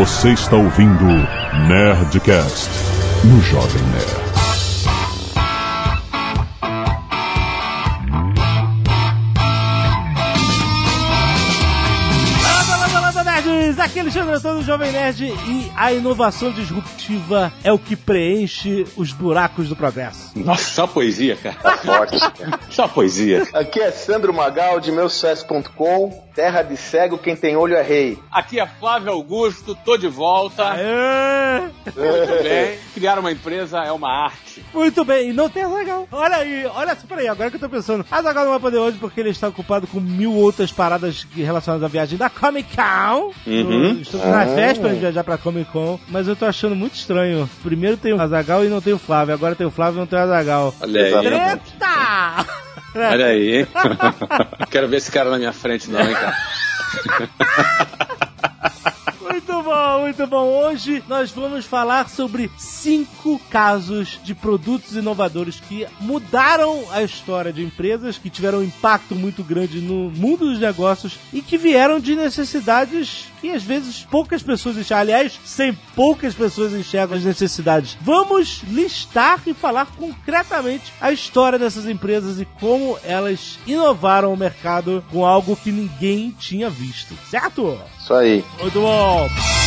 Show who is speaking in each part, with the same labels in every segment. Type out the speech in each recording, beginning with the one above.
Speaker 1: Você está ouvindo Nerdcast no Jovem Nerd.
Speaker 2: Aqui é Alexandre Antônio, Jovem Nerd, e a inovação disruptiva é o que preenche os buracos do progresso.
Speaker 3: Nossa, só poesia, cara. Forte. só poesia.
Speaker 4: Aqui é Sandro Magal, de meusucesso.com, terra de cego, quem tem olho é rei.
Speaker 3: Aqui é Flávio Augusto, tô de volta. Aê! Muito bem. Criar uma empresa é uma arte.
Speaker 2: Muito bem, e não tem Azagal. Olha aí, olha só, peraí, agora que eu tô pensando. Azagal não vai poder hoje porque ele está ocupado com mil outras paradas relacionadas à viagem da Comic Con.
Speaker 3: Uhum.
Speaker 2: Estou na véspera de viajar pra Comic Con, mas eu tô achando muito estranho. Primeiro tem o Azagal e não tem o Flávio, agora tem o Flávio e não tem o Azagal.
Speaker 3: Olha aí.
Speaker 2: Treta!
Speaker 3: Olha aí, hein? Quero ver esse cara na minha frente, não, hein, cara?
Speaker 2: Muito bom, muito bom. Hoje nós vamos falar sobre cinco casos de produtos inovadores que mudaram a história de empresas, que tiveram um impacto muito grande no mundo dos negócios e que vieram de necessidades que às vezes poucas pessoas enxergam. Aliás, sem poucas pessoas enxergam as necessidades. Vamos listar e falar concretamente a história dessas empresas e como elas inovaram o mercado com algo que ninguém tinha visto. Certo?
Speaker 4: Isso aí.
Speaker 2: Muito bom. Vamos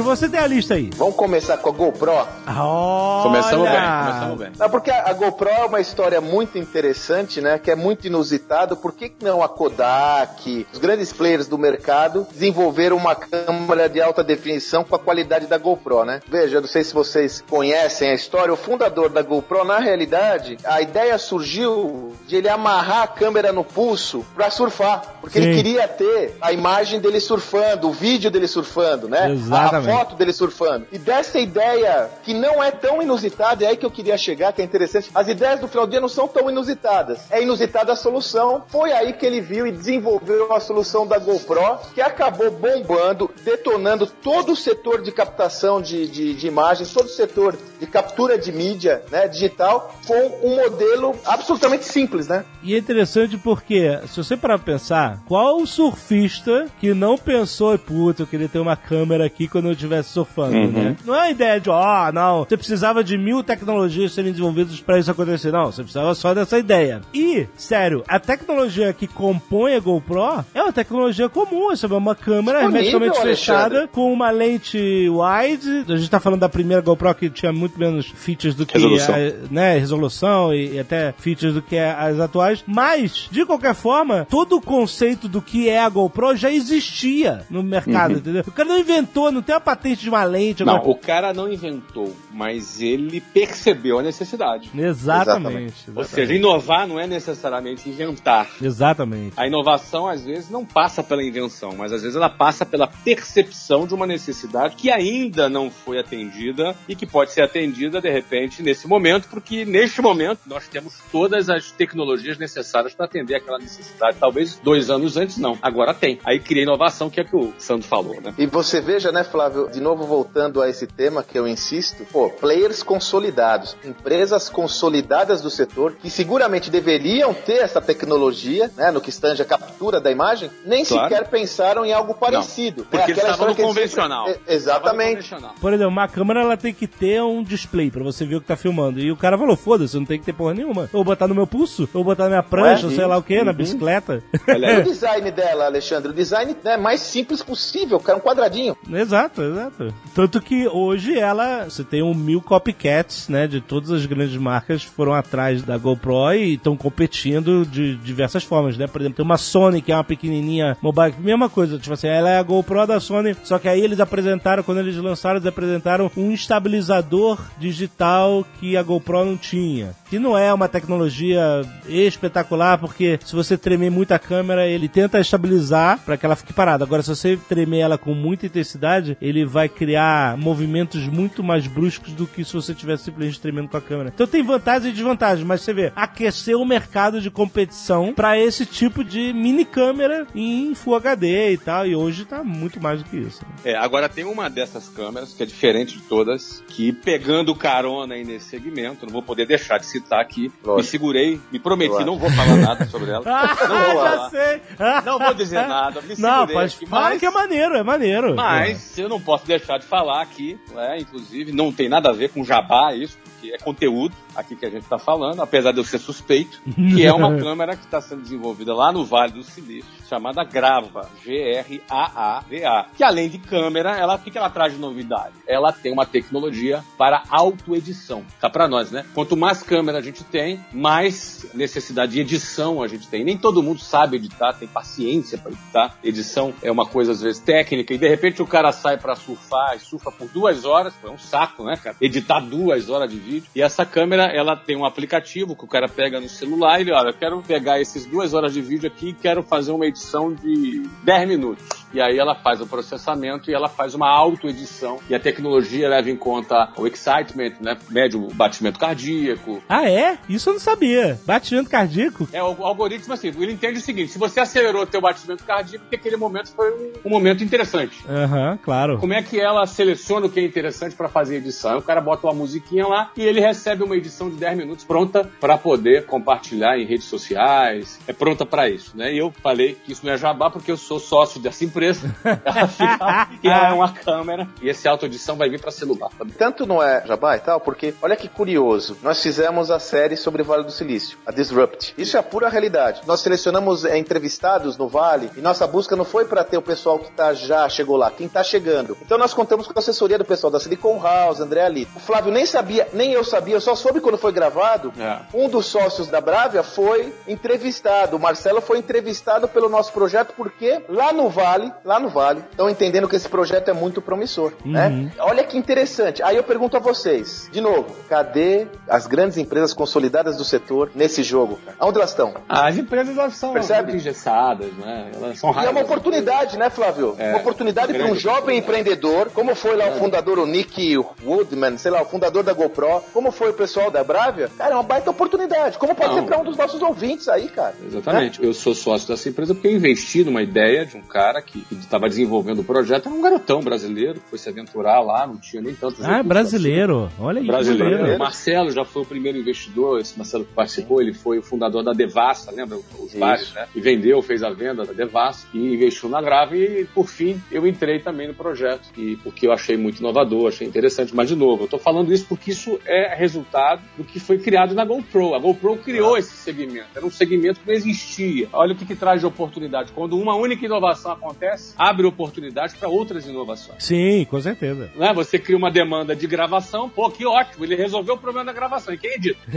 Speaker 2: lá. Sandro, você tem a lista aí.
Speaker 4: Vamos começar com a GoPro?
Speaker 2: Olha.
Speaker 3: Começamos bem, começamos bem.
Speaker 4: Não, porque a GoPro é uma história muito interessante, né? Que é muito inusitado. Por que não a Kodak, os grandes players do mercado, desenvolveram uma câmera de alta definição com a qualidade da GoPro, né? Veja, eu não sei se vocês conhecem a história. O fundador da GoPro, na realidade, a ideia surgiu de ele amarrar a câmera no pulso para surfar. Porque
Speaker 2: Sim.
Speaker 4: ele queria ter a imagem dele surfando, o vídeo dele surfando, né?
Speaker 2: Exatamente.
Speaker 4: A foto dele surfando. E dessa ideia, que não é tão inusitada, é aí que eu queria chegar, que é interessante. As ideias do final do dia não são tão inusitadas. É inusitada a solução. Foi aí que ele viu e desenvolveu a solução da GoPro, que acabou bombando, detonando todo o setor de captação de, de, de imagens, todo o setor de captura de mídia né, digital, com um modelo absolutamente simples, né?
Speaker 2: E é interessante porque, se você parar pra pensar, qual surfista que não pensou, puta, eu queria ter uma câmera aqui quando eu estivesse surfando,
Speaker 3: Uhum.
Speaker 2: né? Não é a ideia de, ó, não, você precisava de mil tecnologias serem desenvolvidas pra isso acontecer. Não, você precisava só dessa ideia. E, sério, a tecnologia que compõe a GoPro é uma tecnologia comum? É uma câmera hermeticamente fechada com uma lente wide. A gente tá falando da primeira GoPro que tinha muito menos features do que
Speaker 3: Resolução.
Speaker 2: a, né, resolução e, e até features do que as atuais. Mas, de qualquer forma, todo o conceito do que é a GoPro já existia no mercado, entendeu? O cara não inventou, não tem a patente de uma lente.
Speaker 3: Não, o cara não inventou, mas ele percebeu a necessidade.
Speaker 2: Exatamente.
Speaker 3: Ou seja, inovar não é necessariamente inventar.
Speaker 2: Exatamente.
Speaker 3: A inovação, às vezes, não passa pela invenção, mas às vezes ela passa pela percepção de uma necessidade que ainda não foi atendida e que pode ser atendida, de repente, nesse momento, porque neste momento nós temos todas as tecnologias necessárias para atender aquela necessidade. Talvez dois anos antes, não. Agora tem. Aí cria inovação, que é o que o Sandro falou, né?
Speaker 4: E você veja, né, Flávio, de novo voltando a esse tema que eu insisto, pô, players consolidados, empresas consolidadas do setor, que seguramente deveriam ter essa tecnologia, né, no que estange a captura da imagem, nem
Speaker 3: Claro.
Speaker 4: sequer pensaram em algo parecido.
Speaker 3: Porque
Speaker 4: É
Speaker 3: eles estavam no convencional.
Speaker 4: sempre- é, Exatamente.
Speaker 3: Convencional.
Speaker 2: Por exemplo, uma câmera ela tem que ter um display pra você ver o que tá filmando. E o cara falou: foda-se, não tem que ter porra nenhuma. Eu vou botar no meu pulso, eu vou botar na minha prancha, ou sei lá o que, na
Speaker 3: Uhum.
Speaker 2: bicicleta.
Speaker 3: Olha
Speaker 4: E o
Speaker 3: aí.
Speaker 4: design dela, Alexandre, o design né, mais simples possível, cara, um quadradinho.
Speaker 2: Exato, exato. Tanto que hoje ela, você tem um mil copycats, né, de todas as grandes marcas foram atrás da GoPro e estão competindo de diversas formas, né? Por exemplo, tem uma Sony que é uma pequenininha mobile, mesma coisa, tipo assim, ela é a GoPro da Sony, só que aí eles apresentaram, quando eles lançaram, eles apresentaram um estabilizador digital que a GoPro não tinha. Que não é uma tecnologia espetacular, porque se você tremer muito a câmera, ele tenta estabilizar para que ela fique parada. Agora, se você tremer ela com muita intensidade, ele vai criar movimentos muito mais bruscos do que se você tivesse simplesmente tremendo com a câmera. Então tem vantagens e desvantagens, mas você vê, aquecer o mercado de competição para esse tipo de mini câmera em Full HD e tal, e hoje tá muito mais do que isso.
Speaker 3: É, agora tem uma dessas câmeras que é diferente de todas, que pegando carona aí nesse segmento, não vou poder deixar de citar aqui, Lógico. me segurei, me prometi, Lógico. não vou falar nada sobre ela.
Speaker 2: ah, não vou já sei.
Speaker 3: Não vou dizer nada, me
Speaker 2: Não, pode aqui, fala mas... que é maneiro, é maneiro.
Speaker 3: Mas eu não posso deixar de falar aqui, né, inclusive, não tem nada a ver com jabá isso, porque é conteúdo aqui que a gente está falando, apesar de eu ser suspeito, que é uma câmera que está sendo desenvolvida lá no Vale do Silício, chamada Grava, G-R-A-A-V-A, que além de câmera, ela, o que, que ela traz de novidade? Ela tem uma tecnologia para autoedição. Tá para nós, né? Quanto mais câmera a gente tem, mais necessidade de edição a gente tem. Nem todo mundo sabe editar, tem paciência para editar. Edição é uma coisa às vezes técnica e de repente o cara sai para surfar e surfa por duas horas, é um saco, né, cara? Editar duas horas de vídeo. E essa câmera ela tem um aplicativo que o cara pega no celular e ele, olha, eu quero pegar esses duas horas de vídeo aqui e quero fazer uma edição de 10 minutos. E aí ela faz o processamento e ela faz uma auto-edição. E a tecnologia leva em conta o excitement, né? Mede o batimento cardíaco.
Speaker 2: Ah, é? Isso eu não sabia. Batimento cardíaco?
Speaker 3: É, o algoritmo, assim, ele entende o seguinte: se você acelerou teu batimento cardíaco, porque aquele momento foi um, um momento interessante.
Speaker 2: Aham, uhum, claro.
Speaker 3: Como é que ela seleciona o que é interessante para fazer edição? Aí o cara bota uma musiquinha lá e ele recebe uma edição de 10 minutos pronta para poder compartilhar em redes sociais. É pronta para isso, né? E eu falei que isso não é jabá porque eu sou sócio dessa empresa. e é uma câmera e esse auto-edição vai vir para celular também.
Speaker 4: Tanto não é jabá e tal, porque olha que curioso. Nós fizemos a série sobre o Vale do Silício, a Disrupt. Isso é a pura realidade. Nós selecionamos é, entrevistados no Vale e nossa busca não foi para ter o pessoal que tá já chegou lá, quem tá chegando. Então nós contamos com a assessoria do pessoal da Silicon House, André Ali. O Flávio nem sabia, nem eu sabia, eu só soube quando foi gravado, é. um dos sócios da Bravia foi entrevistado. O Marcelo foi entrevistado pelo nosso projeto porque lá no Vale, lá no Vale, estão entendendo que esse projeto é muito promissor, né? uhum. né? Olha que interessante. Aí eu pergunto a vocês, de novo, cadê as grandes empresas consolidadas do setor nesse jogo? Aonde elas estão?
Speaker 3: as empresas elas são Percebe? engessadas, né? Elas são
Speaker 4: raras. E é uma oportunidade, né, Flávio? É, uma oportunidade para um jovem empreendedor, como foi lá o fundador, o Nick Woodman, sei lá, o fundador da GoPro, como foi o pessoal da Bravia, cara, é uma baita oportunidade. Como pode Não. ser para um dos nossos ouvintes aí, cara?
Speaker 3: Exatamente. É? Eu sou sócio dessa empresa porque eu investi numa ideia de um cara que estava desenvolvendo o projeto. Era um garotão brasileiro que foi se aventurar lá, não tinha nem tantos.
Speaker 2: Ah, brasileiro. Assim. Olha aí.
Speaker 3: Brasileiro. O Marcelo já foi o primeiro investidor. Esse Marcelo que participou, ele foi o fundador da Devassa, lembra? Os bares, né? E vendeu, fez a venda da Devassa e investiu na Grave. E por fim, eu entrei também no projeto. E porque eu achei muito inovador, achei interessante. Mas, de novo, eu estou falando isso porque isso é resultado do que foi criado na GoPro. A GoPro criou ah. esse segmento. Era um segmento que não existia. Olha o que, que traz de oportunidade. Quando uma única inovação acontece, abre oportunidade para outras inovações.
Speaker 2: Sim, com certeza.
Speaker 3: Né? Você cria uma demanda de gravação, pô, que ótimo. Ele resolveu o problema da gravação. E quem edita?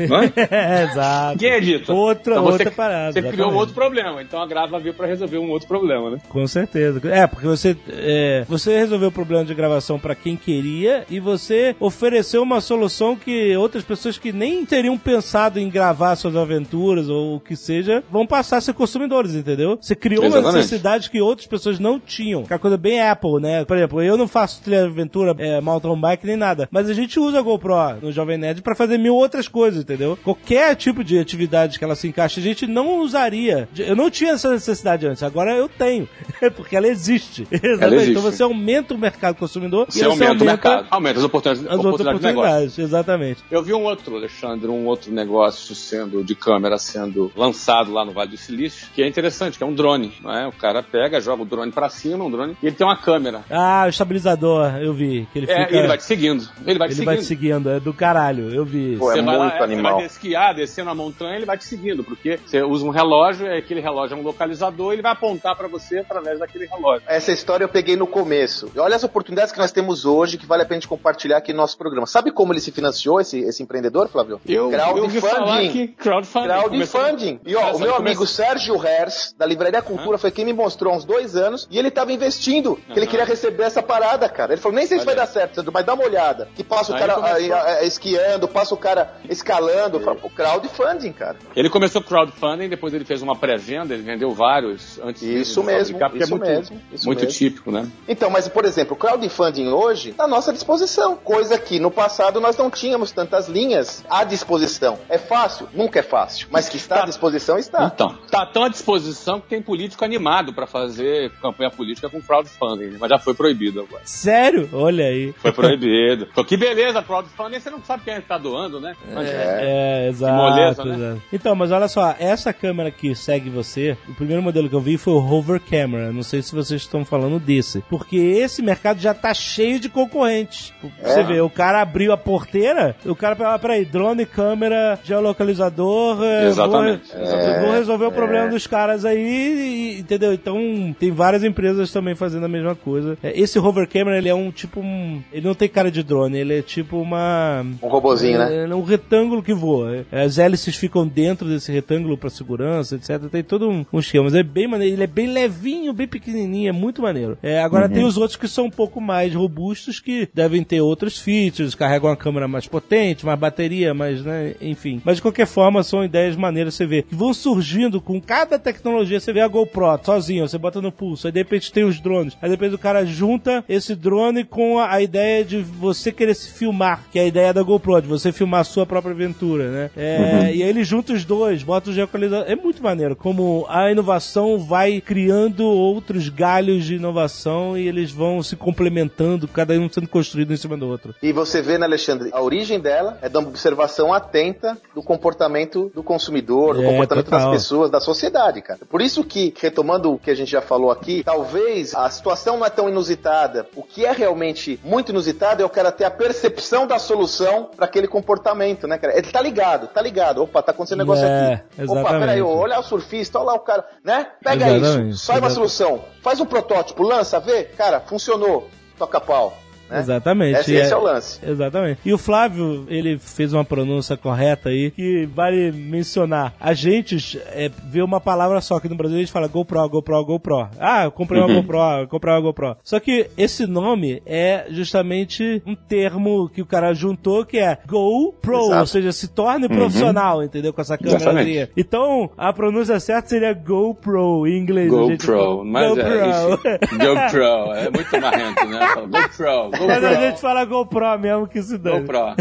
Speaker 2: é, exato.
Speaker 3: Quem edita?
Speaker 2: Outra, então, outra parada.
Speaker 3: Você criou um outro problema. Então a grava veio para resolver um outro problema, né?
Speaker 2: Com certeza. É, porque você, é, você resolveu o problema de gravação para quem queria e você ofereceu uma solução que outras pessoas que nem teriam pensado em gravar suas aventuras ou o que seja, vão passar a ser consumidores, entendeu? Você criou Exatamente. uma necessidade que outras pessoas não tinham. Que é a coisa bem Apple, né? Por exemplo, eu não faço trilha aventura, é, mountain bike nem nada, mas a gente usa a GoPro no Jovem Nerd para fazer mil outras coisas, entendeu? Qualquer tipo de atividade que ela se encaixe, a gente não usaria. Eu não tinha essa necessidade antes, agora eu tenho, porque ela existe. Exatamente. Ela existe. Então você aumenta o mercado consumidor
Speaker 3: você aumenta, aumenta o mercado, aumenta as oportunidades, as oportunidades, oportunidades
Speaker 2: exatamente.
Speaker 3: Eu vi um outro, Alexandre Alexandre, um outro negócio sendo de câmera sendo lançado lá no Vale do Silício, que é interessante, que é um drone. Não é? O cara pega, joga o drone para cima, um drone, e ele tem uma câmera.
Speaker 2: Ah, o estabilizador, eu vi. Que ele,
Speaker 3: é,
Speaker 2: fica...
Speaker 3: ele vai te seguindo. Ele vai te
Speaker 2: ele
Speaker 3: seguindo.
Speaker 2: vai te seguindo, é do caralho, eu vi.
Speaker 4: Pô, é
Speaker 3: você
Speaker 4: muito
Speaker 3: vai lá,
Speaker 4: animal.
Speaker 3: Você vai esquiar, descendo a montanha, ele vai te seguindo, porque você usa um relógio, é aquele relógio é um localizador, ele vai apontar para você através daquele relógio.
Speaker 4: Essa história eu peguei no começo. E olha as oportunidades que nós temos hoje que vale a pena gente compartilhar aqui no nosso programa. Sabe como ele se financiou, esse, esse empreendedor, Flávio?
Speaker 3: Eu, eu vi crowdfunding.
Speaker 4: crowdfunding. Crowdfunding. E ó, o meu amigo Sérgio Hers, da Livraria Cultura, foi quem me mostrou há uns dois anos anos e ele tava investindo, que ele queria receber essa parada, cara. Ele falou, nem sei se vai
Speaker 3: Olha.
Speaker 4: dar certo, Sandro, mas dá uma olhada. Que passa o
Speaker 3: Aí
Speaker 4: cara
Speaker 3: começou.
Speaker 4: ah, ah, esquiando, passa o cara escalando. Pô, crowdfunding, cara.
Speaker 3: Ele começou crowdfunding, depois ele fez uma pré-venda, ele vendeu vários antes
Speaker 4: Isso
Speaker 3: de
Speaker 4: mesmo,
Speaker 3: porque
Speaker 4: isso
Speaker 3: é muito,
Speaker 4: mesmo, isso
Speaker 3: muito
Speaker 4: mesmo.
Speaker 3: típico, né?
Speaker 4: Então, mas por exemplo, o crowdfunding hoje tá à nossa disposição, coisa que no passado nós não tínhamos tantas linhas à disposição. É fácil? Nunca é fácil, mas que está à disposição está.
Speaker 3: Então, tá tão à disposição que tem político animado pra fazer campanha política com crowdfunding, mas já foi proibido agora.
Speaker 2: Sério? Olha aí.
Speaker 3: Foi proibido. Pô, que beleza, crowdfunding, você não sabe quem tá doando, né? Imagina.
Speaker 2: É, exato,
Speaker 3: moleza, né?
Speaker 2: exato. Então, mas olha só, essa câmera que segue você, o primeiro modelo que eu vi foi o Hover Camera. Não sei se vocês estão falando desse. Porque esse mercado já tá cheio de concorrentes. Você vê, o cara abriu a porteira, o cara falou, ah, peraí, drone, câmera, geolocalizador. é,
Speaker 3: Exatamente,
Speaker 2: Vou,
Speaker 3: exatamente.
Speaker 2: vou resolver o problema dos caras aí, entendeu? Então, tem várias empresas também fazendo a mesma coisa. É, Esse Hover Camera, ele é um tipo um... Ele não tem cara de drone, ele é tipo uma...
Speaker 4: Um robozinho, né?
Speaker 2: É um retângulo que voa. É, As hélices ficam dentro desse retângulo para segurança, etc. Tem todo um, um esquema. Mas é bem maneiro. Ele é bem levinho, bem pequenininho. É muito maneiro. É, agora tem os outros que são um pouco mais robustos, que devem ter outros features. Carregam uma câmera mais potente, mais bateria, mais, né? Enfim. Mas de qualquer forma, são ideias maneiras você vê. Que vão surgindo com cada tecnologia. Você vê a GoPro sozinho, você bota no pulso. Aí de repente tem os drones. Aí depois o cara junta esse drone com a, a ideia de você querer se filmar, que é a ideia da GoPro, de você filmar a sua própria aventura, né? É, E aí ele junta os dois, bota o geocalizador. É muito maneiro como a inovação vai criando outros galhos de inovação e eles vão se complementando, cada um sendo construído em cima do outro.
Speaker 4: E você vê, né, Alexandre, a origem dela é da observação atenta do comportamento do consumidor, do
Speaker 2: É,
Speaker 4: comportamento
Speaker 2: total.
Speaker 4: das pessoas, da sociedade, cara. Por isso que, retomando o que a gente já falou aqui, talvez a situação não é tão inusitada. O que é realmente muito inusitado é o cara ter a percepção da solução para aquele comportamento, né, cara? Ele tá ligado, tá ligado. Opa, tá acontecendo um negócio
Speaker 2: É,
Speaker 4: aqui. Opa,
Speaker 2: exatamente.
Speaker 4: peraí, olha o surfista, olha lá o cara, né? Pega
Speaker 2: Exatamente,
Speaker 4: isso, sai uma solução, faz um protótipo, lança, vê, cara, funcionou, toca pau. Né?
Speaker 2: Exatamente.
Speaker 4: Esse,
Speaker 2: E
Speaker 4: esse é o lance.
Speaker 2: Exatamente. E o Flávio, ele fez uma pronúncia correta aí, que vale mencionar. A gente é, vê uma palavra só, que no Brasil a gente fala GoPro, GoPro, GoPro. Ah, eu comprei uma GoPro, eu comprei uma GoPro. Só que esse nome é justamente um termo que o cara juntou, que é GoPro,
Speaker 4: Exato.
Speaker 2: ou seja, se torne profissional, entendeu? Com essa câmera.
Speaker 3: Exatamente.
Speaker 2: Então, a pronúncia certa seria GoPro, em inglês. gente
Speaker 3: GoPro,
Speaker 2: fala
Speaker 3: mas
Speaker 2: GoPro.
Speaker 3: é, GoPro, é muito marrento, né? GoPro,
Speaker 2: Mas a gente fala GoPro mesmo que se dane.
Speaker 3: GoPro.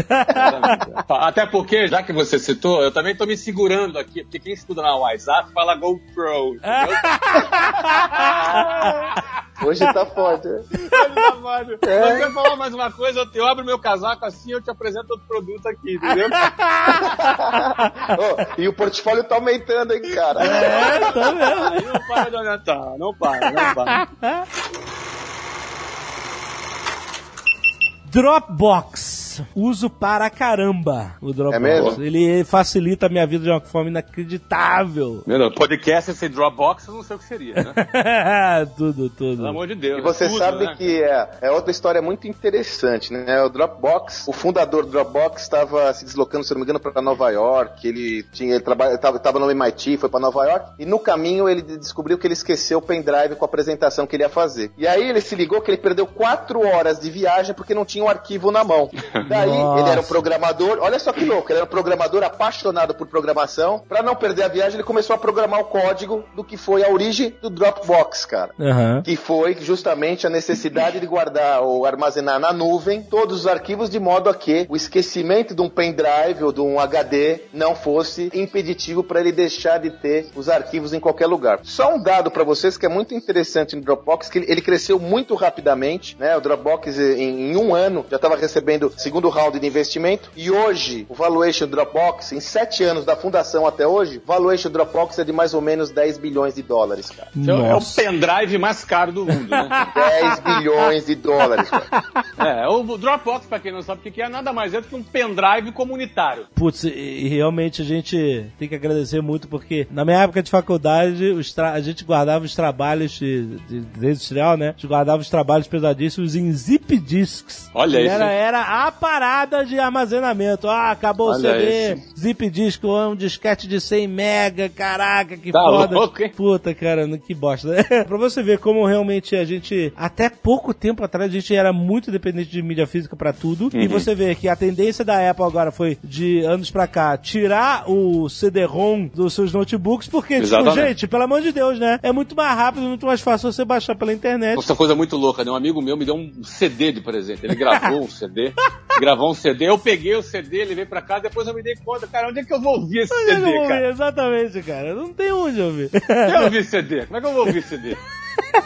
Speaker 3: Até porque, já que você citou, eu também tô me segurando aqui, porque quem estuda na WhatsApp fala GoPro. entendeu?
Speaker 4: Hoje tá forte. né?
Speaker 3: Se você falar mais uma coisa, eu, abro meu casaco assim eu te apresento outro produto aqui, entendeu?
Speaker 4: Ô, e o portfólio tá aumentando, hein, cara?
Speaker 2: É, tá mesmo.
Speaker 3: Não para de aumentar, não para, não para.
Speaker 2: Dropbox. Uso para caramba o Dropbox.
Speaker 4: É mesmo?
Speaker 2: Ele facilita a minha vida de uma forma inacreditável.
Speaker 3: Meu Deus, podcast esse Dropbox, eu não sei o que seria, né?
Speaker 2: tudo, tudo.
Speaker 3: Pelo amor de Deus.
Speaker 4: E você
Speaker 3: tudo,
Speaker 4: sabe
Speaker 3: né?
Speaker 4: que é, é outra história muito interessante, né? O Dropbox, o fundador do Dropbox estava se deslocando, se não me engano, para Nova York. Ele tinha, ele trabalha, tava, tava no MIT, foi para Nova York. E no caminho ele descobriu que ele esqueceu o pendrive com a apresentação que ele ia fazer. E aí ele se ligou que ele perdeu quatro horas de viagem porque não tinha um arquivo na mão. Daí
Speaker 2: Nossa.
Speaker 4: ele era um programador, olha só que louco, ele era um programador apaixonado por programação. Para não perder a viagem, ele começou a programar o código do que foi a origem do Dropbox, cara
Speaker 2: Aham.
Speaker 4: que foi justamente a necessidade de guardar ou armazenar na nuvem todos os arquivos de modo a que o esquecimento de um pendrive ou de um HD não fosse impeditivo para ele deixar de ter os arquivos em qualquer lugar. Só um dado para vocês que é muito interessante no Dropbox, que ele- ele cresceu muito rapidamente, né? O Dropbox em, em um ano já estava recebendo segundo round de investimento e hoje o valuation do Dropbox em sete anos da fundação até hoje, o valuation do Dropbox é de mais ou menos 10 bilhões de dólares, cara.
Speaker 3: É o- É pendrive mais caro do mundo, né?
Speaker 4: 10 bilhões de dólares, cara.
Speaker 3: É, o Dropbox, pra quem não sabe o que é, nada mais é do que um pendrive comunitário.
Speaker 2: Putz, e, realmente a gente tem que agradecer muito porque na minha época de faculdade os tra- a gente guardava os trabalhos de, de, de industrial, né? A gente guardava os trabalhos pesadíssimos em zip Discs.
Speaker 3: Olha isso,
Speaker 2: Era, era a parada de armazenamento. Ah, acabou o
Speaker 3: Olha
Speaker 2: CD,
Speaker 3: isso.
Speaker 2: zip disco, um disquete de 100 mega, caraca, que
Speaker 3: Tá
Speaker 2: foda.
Speaker 3: louco, hein?
Speaker 2: Puta, cara, que bosta. né? pra você ver como realmente a gente, até pouco tempo atrás, a gente era muito dependente de mídia física pra tudo.
Speaker 3: Uhum.
Speaker 2: E você vê que a tendência da Apple agora foi, de anos pra cá, tirar o CD-ROM dos seus notebooks, porque, tipo, gente, pelo amor de Deus, né? É muito mais rápido, muito mais fácil você baixar pela internet.
Speaker 3: Essa coisa muito louca, né? Um amigo meu me deu um CD de presente. Ele gravou um CD, gravou um CD, eu peguei o CD, ele veio pra casa, depois eu me dei conta, cara, onde é que eu vou ouvir esse
Speaker 2: Onde é que eu
Speaker 3: CD,
Speaker 2: vou ouvir?
Speaker 3: cara?
Speaker 2: Exatamente, cara. Não tem onde ouvir.
Speaker 3: Eu ouvi CD, como é que eu vou ouvir CD?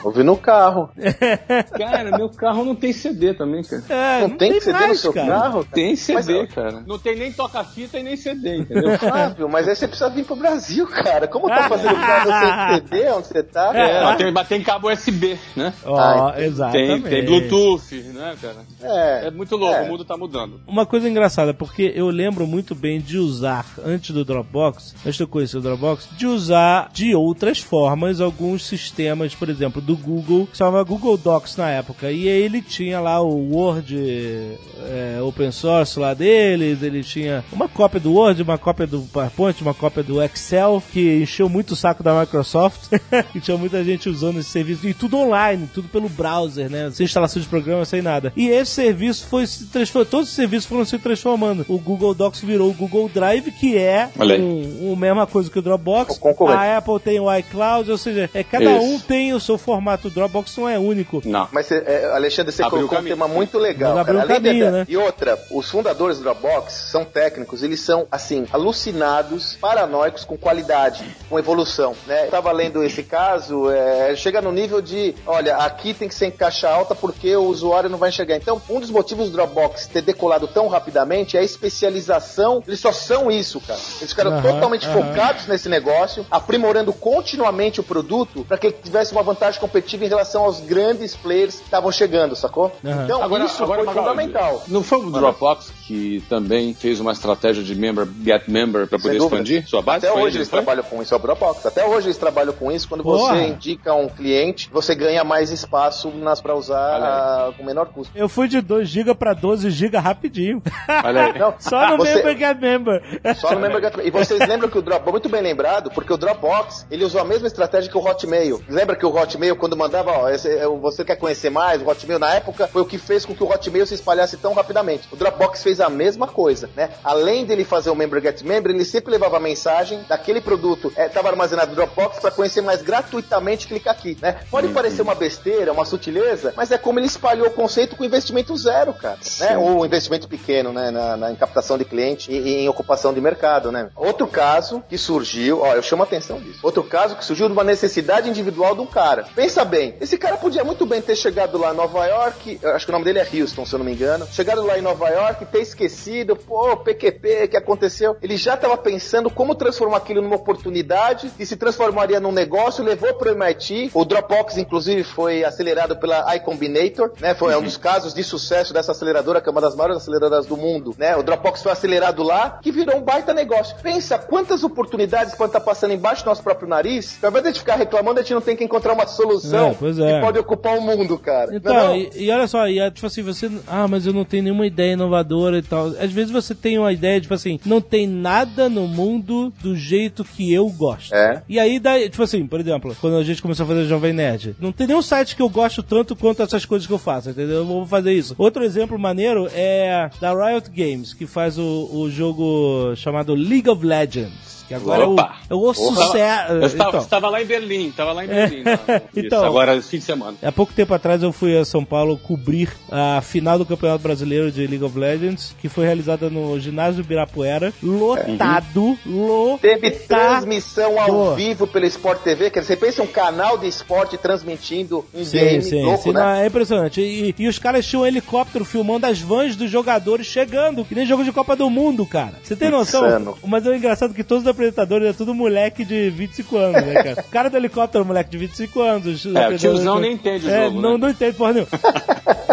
Speaker 4: Ouvi no carro.
Speaker 3: Cara, meu carro não tem CD também, cara.
Speaker 2: É,
Speaker 4: Não, tem, CD no
Speaker 2: mais,
Speaker 4: seu
Speaker 2: cara.
Speaker 4: carro?
Speaker 3: Tem CD,
Speaker 4: Mas,
Speaker 3: cara. Não tem nem toca-fita e nem CD, entendeu?
Speaker 4: Flávio, mas aí você precisa vir pro Brasil, cara. Como tá fazendo carro sem CD onde você tá?
Speaker 3: É, mas tem, mas tem cabo USB, né?
Speaker 2: Ó,
Speaker 4: Ah,
Speaker 3: Tem, tem Bluetooth, né, cara?
Speaker 4: É.
Speaker 3: É muito louco,
Speaker 4: É.
Speaker 3: o mundo tá mudando.
Speaker 2: Uma coisa engraçada, porque eu lembro muito bem de usar, antes do Dropbox, antes de eu conhecer o Dropbox, de usar de outras formas alguns sistemas, por exemplo, do Google, que se chamava Google Docs na época. E ele tinha lá o Word é, open source lá deles, ele tinha uma cópia do Word, uma cópia do PowerPoint, uma cópia do Excel, que encheu muito o saco da Microsoft, e tinha muita gente usando esse serviço, e tudo online, tudo pelo browser, né? Sem instalação de programa, sem nada. E esse serviço foi se transformando, todos os serviços foram se transformando. O Google Docs virou o Google Drive, que é um, um mesma coisa que o Dropbox.
Speaker 4: O.
Speaker 2: A Apple tem o iCloud, ou seja, é, cada
Speaker 3: Isso.
Speaker 2: um tem o seu formato. O Dropbox não é único.
Speaker 3: Não.
Speaker 4: Mas, você- é, Alexandre, você
Speaker 3: Abriu
Speaker 4: colocou um tema muito legal.
Speaker 2: Mas abriu
Speaker 4: cara.
Speaker 2: um caminho,
Speaker 4: de-
Speaker 2: né?
Speaker 4: E outra, os fundadores do Dropbox são técnicos, eles são, assim, alucinados, paranoicos com qualidade, com evolução, né? Eu tava lendo esse caso, é, chega no nível de, olha, aqui tem que ser em caixa alta porque o usuário não vai enxergar. Então, um dos motivos do Dropbox ter decolado tão rapidamente é a especialização. Eles só são isso, cara. Eles ficaram
Speaker 2: Aham,
Speaker 4: totalmente
Speaker 2: aham.
Speaker 4: focados nesse negócio, aprimorando continuamente o produto para que ele tivesse uma vantagem competitiva em relação aos grandes players que estavam chegando, sacou?
Speaker 2: Aham.
Speaker 4: Então, isso foi
Speaker 3: Magal,
Speaker 4: fundamental.
Speaker 3: Não foi o Dropbox que também fez uma estratégia de member, get member para poder expandir sua base?
Speaker 4: Até
Speaker 3: Foi
Speaker 4: hoje
Speaker 3: ele,
Speaker 4: eles
Speaker 3: foi?
Speaker 4: trabalham com isso, é o Dropbox. Até hoje eles trabalham com isso. Quando
Speaker 2: Porra.
Speaker 4: você indica um cliente, você ganha mais espaço nas para usar ah, com menor custo.
Speaker 2: Eu fui de 2 GB pra 12 GB rapidinho.
Speaker 3: Olha aí.
Speaker 4: Não,
Speaker 2: Só no
Speaker 4: você-
Speaker 2: Member Get Member.
Speaker 4: Só no Member Get E vocês lembram que o Dropbox, muito bem lembrado, porque o Dropbox, ele usou a mesma estratégia que o Hotmail. Lembra que o Hotmail, quando mandava, ó, é, você quer conhecer mais, o Hotmail na época foi o que fez com que o Hotmail se espalhasse tão rapidamente. O Dropbox fez a mesma coisa, né? Além dele fazer o Member Get Member, ele sempre levava a mensagem daquele produto, estava armazenado no Dropbox para conhecer mais gratuitamente, clicar aqui, né? Pode parecer uma besteira, uma sutileza, mas é como ele espalhou o conceito com investimento zero, cara, né? Ou investimento pequeno, né? Na, na- captação de cliente e, e em ocupação de mercado, né? Outro caso que surgiu, ó, eu chamo a atenção disso. Outro caso que surgiu de uma necessidade individual de um cara. Pensa bem, esse cara podia muito bem ter chegado lá em Nova York, acho que o nome dele é Houston, se eu não me engano. Chegado lá em Nova York, ter esquecido, pô, PQP, que aconteceu? Ele já estava pensando como transformar aquilo numa oportunidade e se transformaria num negócio, levou para o MIT. O Dropbox, inclusive, foi acelerado pela iCombinator, né? Foi um dos casos de sucesso dessa aceleradora, que é uma das maiores aceleradoras do mundo, né? O Dropbox foi acelerado lá, que virou um baita negócio. Pensa quantas oportunidades podem estar passando embaixo do nosso próprio nariz, ao invés de a gente ficar reclamando, a gente não tem que encontrar uma solução
Speaker 2: É, pois é.
Speaker 4: que pode ocupar o mundo, cara. Não é
Speaker 2: Então,
Speaker 4: não?
Speaker 2: e, e olha só, e, é, tipo assim, você. Ah, mas eu não tenho nenhuma ideia inovadora e tal. Às vezes você tem uma ideia, tipo assim, não tem nada no mundo do jeito que eu gosto.
Speaker 4: É.
Speaker 2: E aí, daí, tipo assim, por exemplo, quando a gente começou a fazer Jovem Nerd, não tem nenhum site que eu gosto tanto quanto essas coisas que eu faço, entendeu? Eu vou fazer isso. Outro exemplo maneiro é da Riot Games, que faz o, o jogo chamado League of Legends. Que agora
Speaker 3: Opa!
Speaker 2: é o, é o sucesso.
Speaker 3: Eu estava,
Speaker 2: Então.
Speaker 3: estava lá em Berlim, estava lá em Berlim. né? Isso,
Speaker 2: Então.
Speaker 3: agora, fim de semana.
Speaker 2: Há pouco tempo atrás eu fui a São Paulo cobrir a final do Campeonato Brasileiro de League of Legends, que foi realizada no ginásio Ibirapuera, lotado, lotado.
Speaker 4: Teve transmissão ao vivo pela Sport TV, quer dizer, você pensa um canal de esporte transmitindo um
Speaker 2: Sim,
Speaker 4: game
Speaker 2: sim,
Speaker 4: louco,
Speaker 2: sim,
Speaker 4: né?
Speaker 2: não, é impressionante. E, e os caras tinham um helicóptero filmando as vans dos jogadores chegando, que nem jogo de Copa do Mundo, cara. Você tem noção?
Speaker 4: Insano.
Speaker 2: Mas é engraçado que todos os apresentadores é tudo moleque de 25 anos, né, cara? O cara do helicóptero é um moleque de 25 anos. os
Speaker 3: É, o tiozão nem entende o
Speaker 2: é,
Speaker 3: jogo,
Speaker 2: não,
Speaker 3: né?
Speaker 2: não entende porra nenhuma.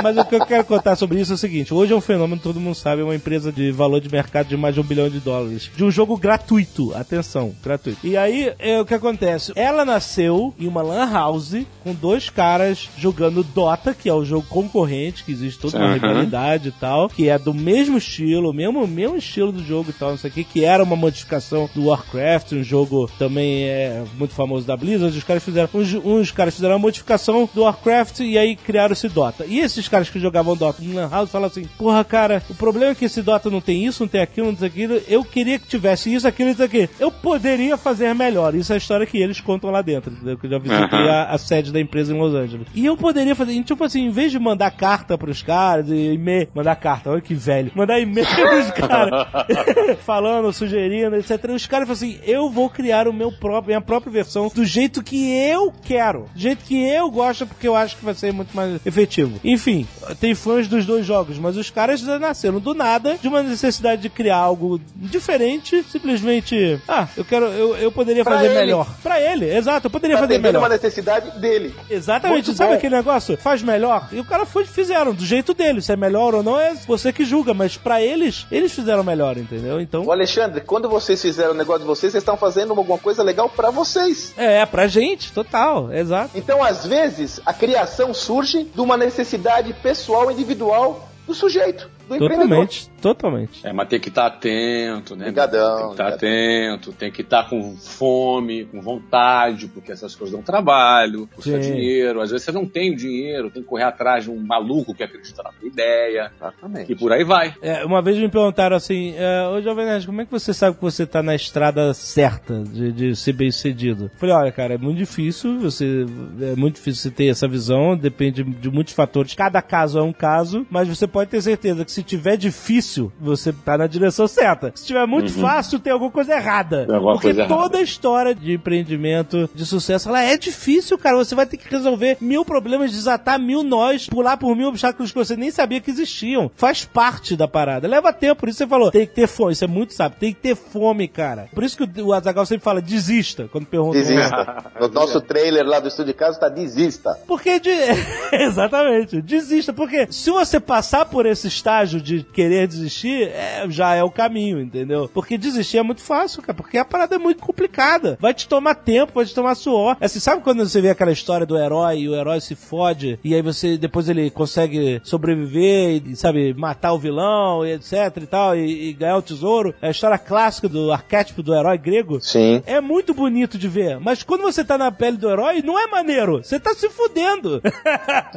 Speaker 2: Mas o que eu quero contar sobre isso é o seguinte: hoje é um fenômeno, todo mundo sabe, é uma empresa de valor de mercado de mais de um bilhão de dólares. De um jogo gratuito. Atenção, gratuito. E aí, é, o que acontece? Ela nasceu em uma Lan House com dois caras jogando Dota, que é o jogo concorrente, que existe toda uma
Speaker 3: Uhum.
Speaker 2: rivalidade e tal, que é do mesmo estilo, mesmo, mesmo estilo do jogo e tal, não sei o que, que era uma modificação do Warcraft, um jogo também é muito famoso da Blizzard. Os caras fizeram, uns, uns caras fizeram uma modificação do Warcraft e aí criaram esse Dota. E esses caras que jogavam Dota no Lan House falaram assim: Porra, cara, o problema é que esse Dota não tem isso, não tem aquilo, não tem aquilo. Eu queria que tivesse isso, aquilo e isso aqui. Eu poderia fazer melhor. Isso é a história que eles contam lá dentro, entendeu? Que eu já visitei
Speaker 3: Aham.
Speaker 2: a, a sede da empresa em Los Angeles. E eu poderia fazer, e, tipo assim, em vez de mandar carta pros caras, e e-mail, mandar carta, olha que velho, mandar e-mail pros caras, falando, sugerindo, etc. Os caras falam assim: eu vou criar o meu próprio, minha própria versão do jeito que eu quero, do jeito que eu gosto, porque eu acho que vai ser muito mais efetivo. Enfim, tem fãs dos dois jogos, mas os caras já nasceram do nada, de uma necessidade de criar algo diferente, simplesmente, ah, eu quero, eu, eu poderia
Speaker 4: Pra
Speaker 2: fazer
Speaker 4: ele.
Speaker 2: melhor. Pra ele, exato, eu poderia
Speaker 4: Tá
Speaker 2: fazer melhor.
Speaker 4: uma necessidade dele.
Speaker 2: Exatamente,
Speaker 4: Muito
Speaker 2: sabe
Speaker 4: bom.
Speaker 2: aquele negócio? Faz melhor. E o cara foi, fizeram do jeito dele. Se é melhor ou não é você que julga, mas pra eles, eles fizeram melhor, entendeu? Então,
Speaker 4: Ô Alexandre, quando vocês fizeram o negócio de vocês, vocês estão fazendo alguma coisa legal pra vocês.
Speaker 2: é, pra gente, total, exato.
Speaker 4: Então, às vezes, a criação surge de uma necessidade pessoal, individual do sujeito, do empreendedor.
Speaker 2: Totalmente, totalmente.
Speaker 3: É, mas tem que estar atento, né?
Speaker 4: Ligadão,
Speaker 3: Tem que estar
Speaker 4: ligadão.
Speaker 3: atento, tem que estar com fome, com vontade, porque essas coisas dão trabalho, custa
Speaker 2: Sim.
Speaker 3: dinheiro. Às vezes você não tem dinheiro, tem que correr atrás de um maluco que acredita na tua ideia.
Speaker 4: Exatamente.
Speaker 3: E por aí vai.
Speaker 2: É, uma vez me perguntaram assim, é, ô Jovem Nerd, como é que você sabe que você tá na estrada certa de, de ser bem sucedido? Falei, olha, cara, é muito difícil, você é muito difícil você ter essa visão, depende de muitos fatores. Cada caso é um caso, mas você pode ter certeza que se tiver difícil, você tá na direção certa. Se tiver muito fácil, tem alguma coisa errada.
Speaker 3: Tem alguma
Speaker 2: Porque
Speaker 3: coisa errada.
Speaker 2: toda a história de empreendimento, de sucesso, ela é difícil, cara. Você vai ter que resolver mil problemas, desatar mil nós, pular por mil obstáculos que você nem sabia que existiam. Faz parte da parada. Leva tempo, por isso você falou, tem que ter fome. Isso é muito sábio. Tem que ter fome, cara. Por isso que o Azagal sempre fala, desista, quando pergunta.
Speaker 4: Desista. No nosso trailer lá do estúdio de casa tá desista.
Speaker 2: Porque de... Exatamente, desista. Porque se você passar por esse estágio de querer desistir, é, já é o caminho, entendeu? Porque desistir é muito fácil, cara. Porque a parada é muito complicada. Vai te tomar tempo, vai te tomar suor. Assim, sabe quando você vê aquela história do herói e o herói se fode e aí você depois ele consegue sobreviver e, sabe, matar o vilão e etc e tal e, e ganhar o tesouro? É a história clássica do arquétipo do herói grego.
Speaker 4: Sim.
Speaker 2: É muito bonito de ver, mas quando você tá na pele do herói, não é maneiro. Você tá se fudendo.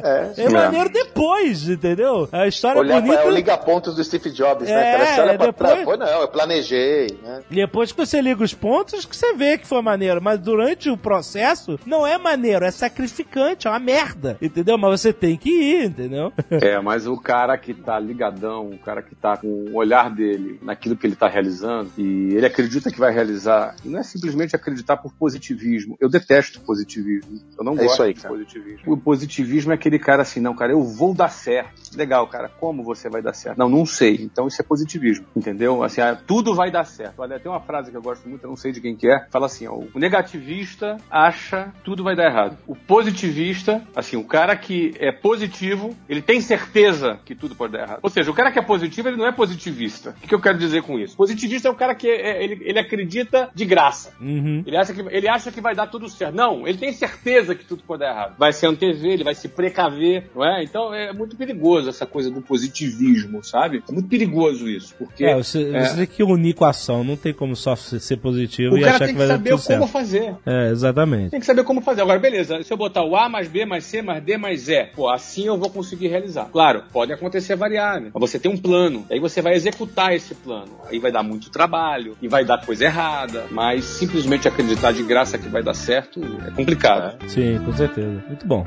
Speaker 4: É.
Speaker 2: É maneiro depois, entendeu? A história
Speaker 4: Olhar
Speaker 2: bonita.
Speaker 4: pra, é o liga-pontos do Steve Jobs,
Speaker 2: É,
Speaker 4: né, cara? Você olha pra
Speaker 2: depois-
Speaker 4: não, eu planejei, né?
Speaker 2: Depois que você liga os pontos, que você vê que foi maneiro. Mas durante o processo, não é maneiro, é sacrificante, é uma merda. Entendeu? Mas você tem que ir, entendeu?
Speaker 3: É, mas o cara que tá ligadão, o cara que tá com o olhar dele naquilo que ele tá realizando, e ele acredita que vai realizar, não é simplesmente acreditar por positivismo. Eu detesto positivismo. Eu não
Speaker 4: É
Speaker 3: gosto
Speaker 4: isso aí,
Speaker 3: de
Speaker 4: cara.
Speaker 3: positivismo. O positivismo é aquele cara assim, não, cara, eu vou dar certo. Legal, cara, como você vai dar certo? Não, não sei. Então isso é positivismo, entendeu? Assim, ah, tudo vai dar certo. Olha, tem uma frase que eu gosto muito, eu não sei de quem que é, fala assim, ó, o negativista acha tudo vai dar errado. O positivista, assim, o cara que é positivo, ele tem certeza que tudo pode dar errado. Ou seja, o cara que é positivo, ele não é positivista. O que, que eu quero dizer com isso? Positivista é o cara que é- ele, ele acredita de graça.
Speaker 2: Uhum.
Speaker 3: Ele acha, que, ele acha que vai dar tudo certo. Não, ele tem certeza que tudo pode dar errado. Vai se antever, ele vai se precaver, não é? Então é muito perigoso essa coisa do positivismo, sabe? É muito perigoso isso, porque
Speaker 2: É, você,
Speaker 3: é,
Speaker 2: você tem que unir com a ação, não tem como só ser positivo
Speaker 3: o
Speaker 2: e
Speaker 3: cara
Speaker 2: achar
Speaker 3: tem
Speaker 2: que
Speaker 3: que
Speaker 2: vai dar
Speaker 3: saber
Speaker 2: tudo
Speaker 3: como
Speaker 2: certo.
Speaker 3: fazer.
Speaker 2: É, exatamente.
Speaker 3: Tem que saber como fazer. Agora, beleza, se eu botar o A mais B mais C mais D mais E, pô, assim eu vou conseguir realizar. Claro, pode acontecer variável, mas você tem um plano, aí você vai executar esse plano. Aí vai dar muito trabalho, e vai dar coisa errada, mas simplesmente acreditar de graça que vai dar certo é complicado.
Speaker 2: Sim, com certeza. Muito bom.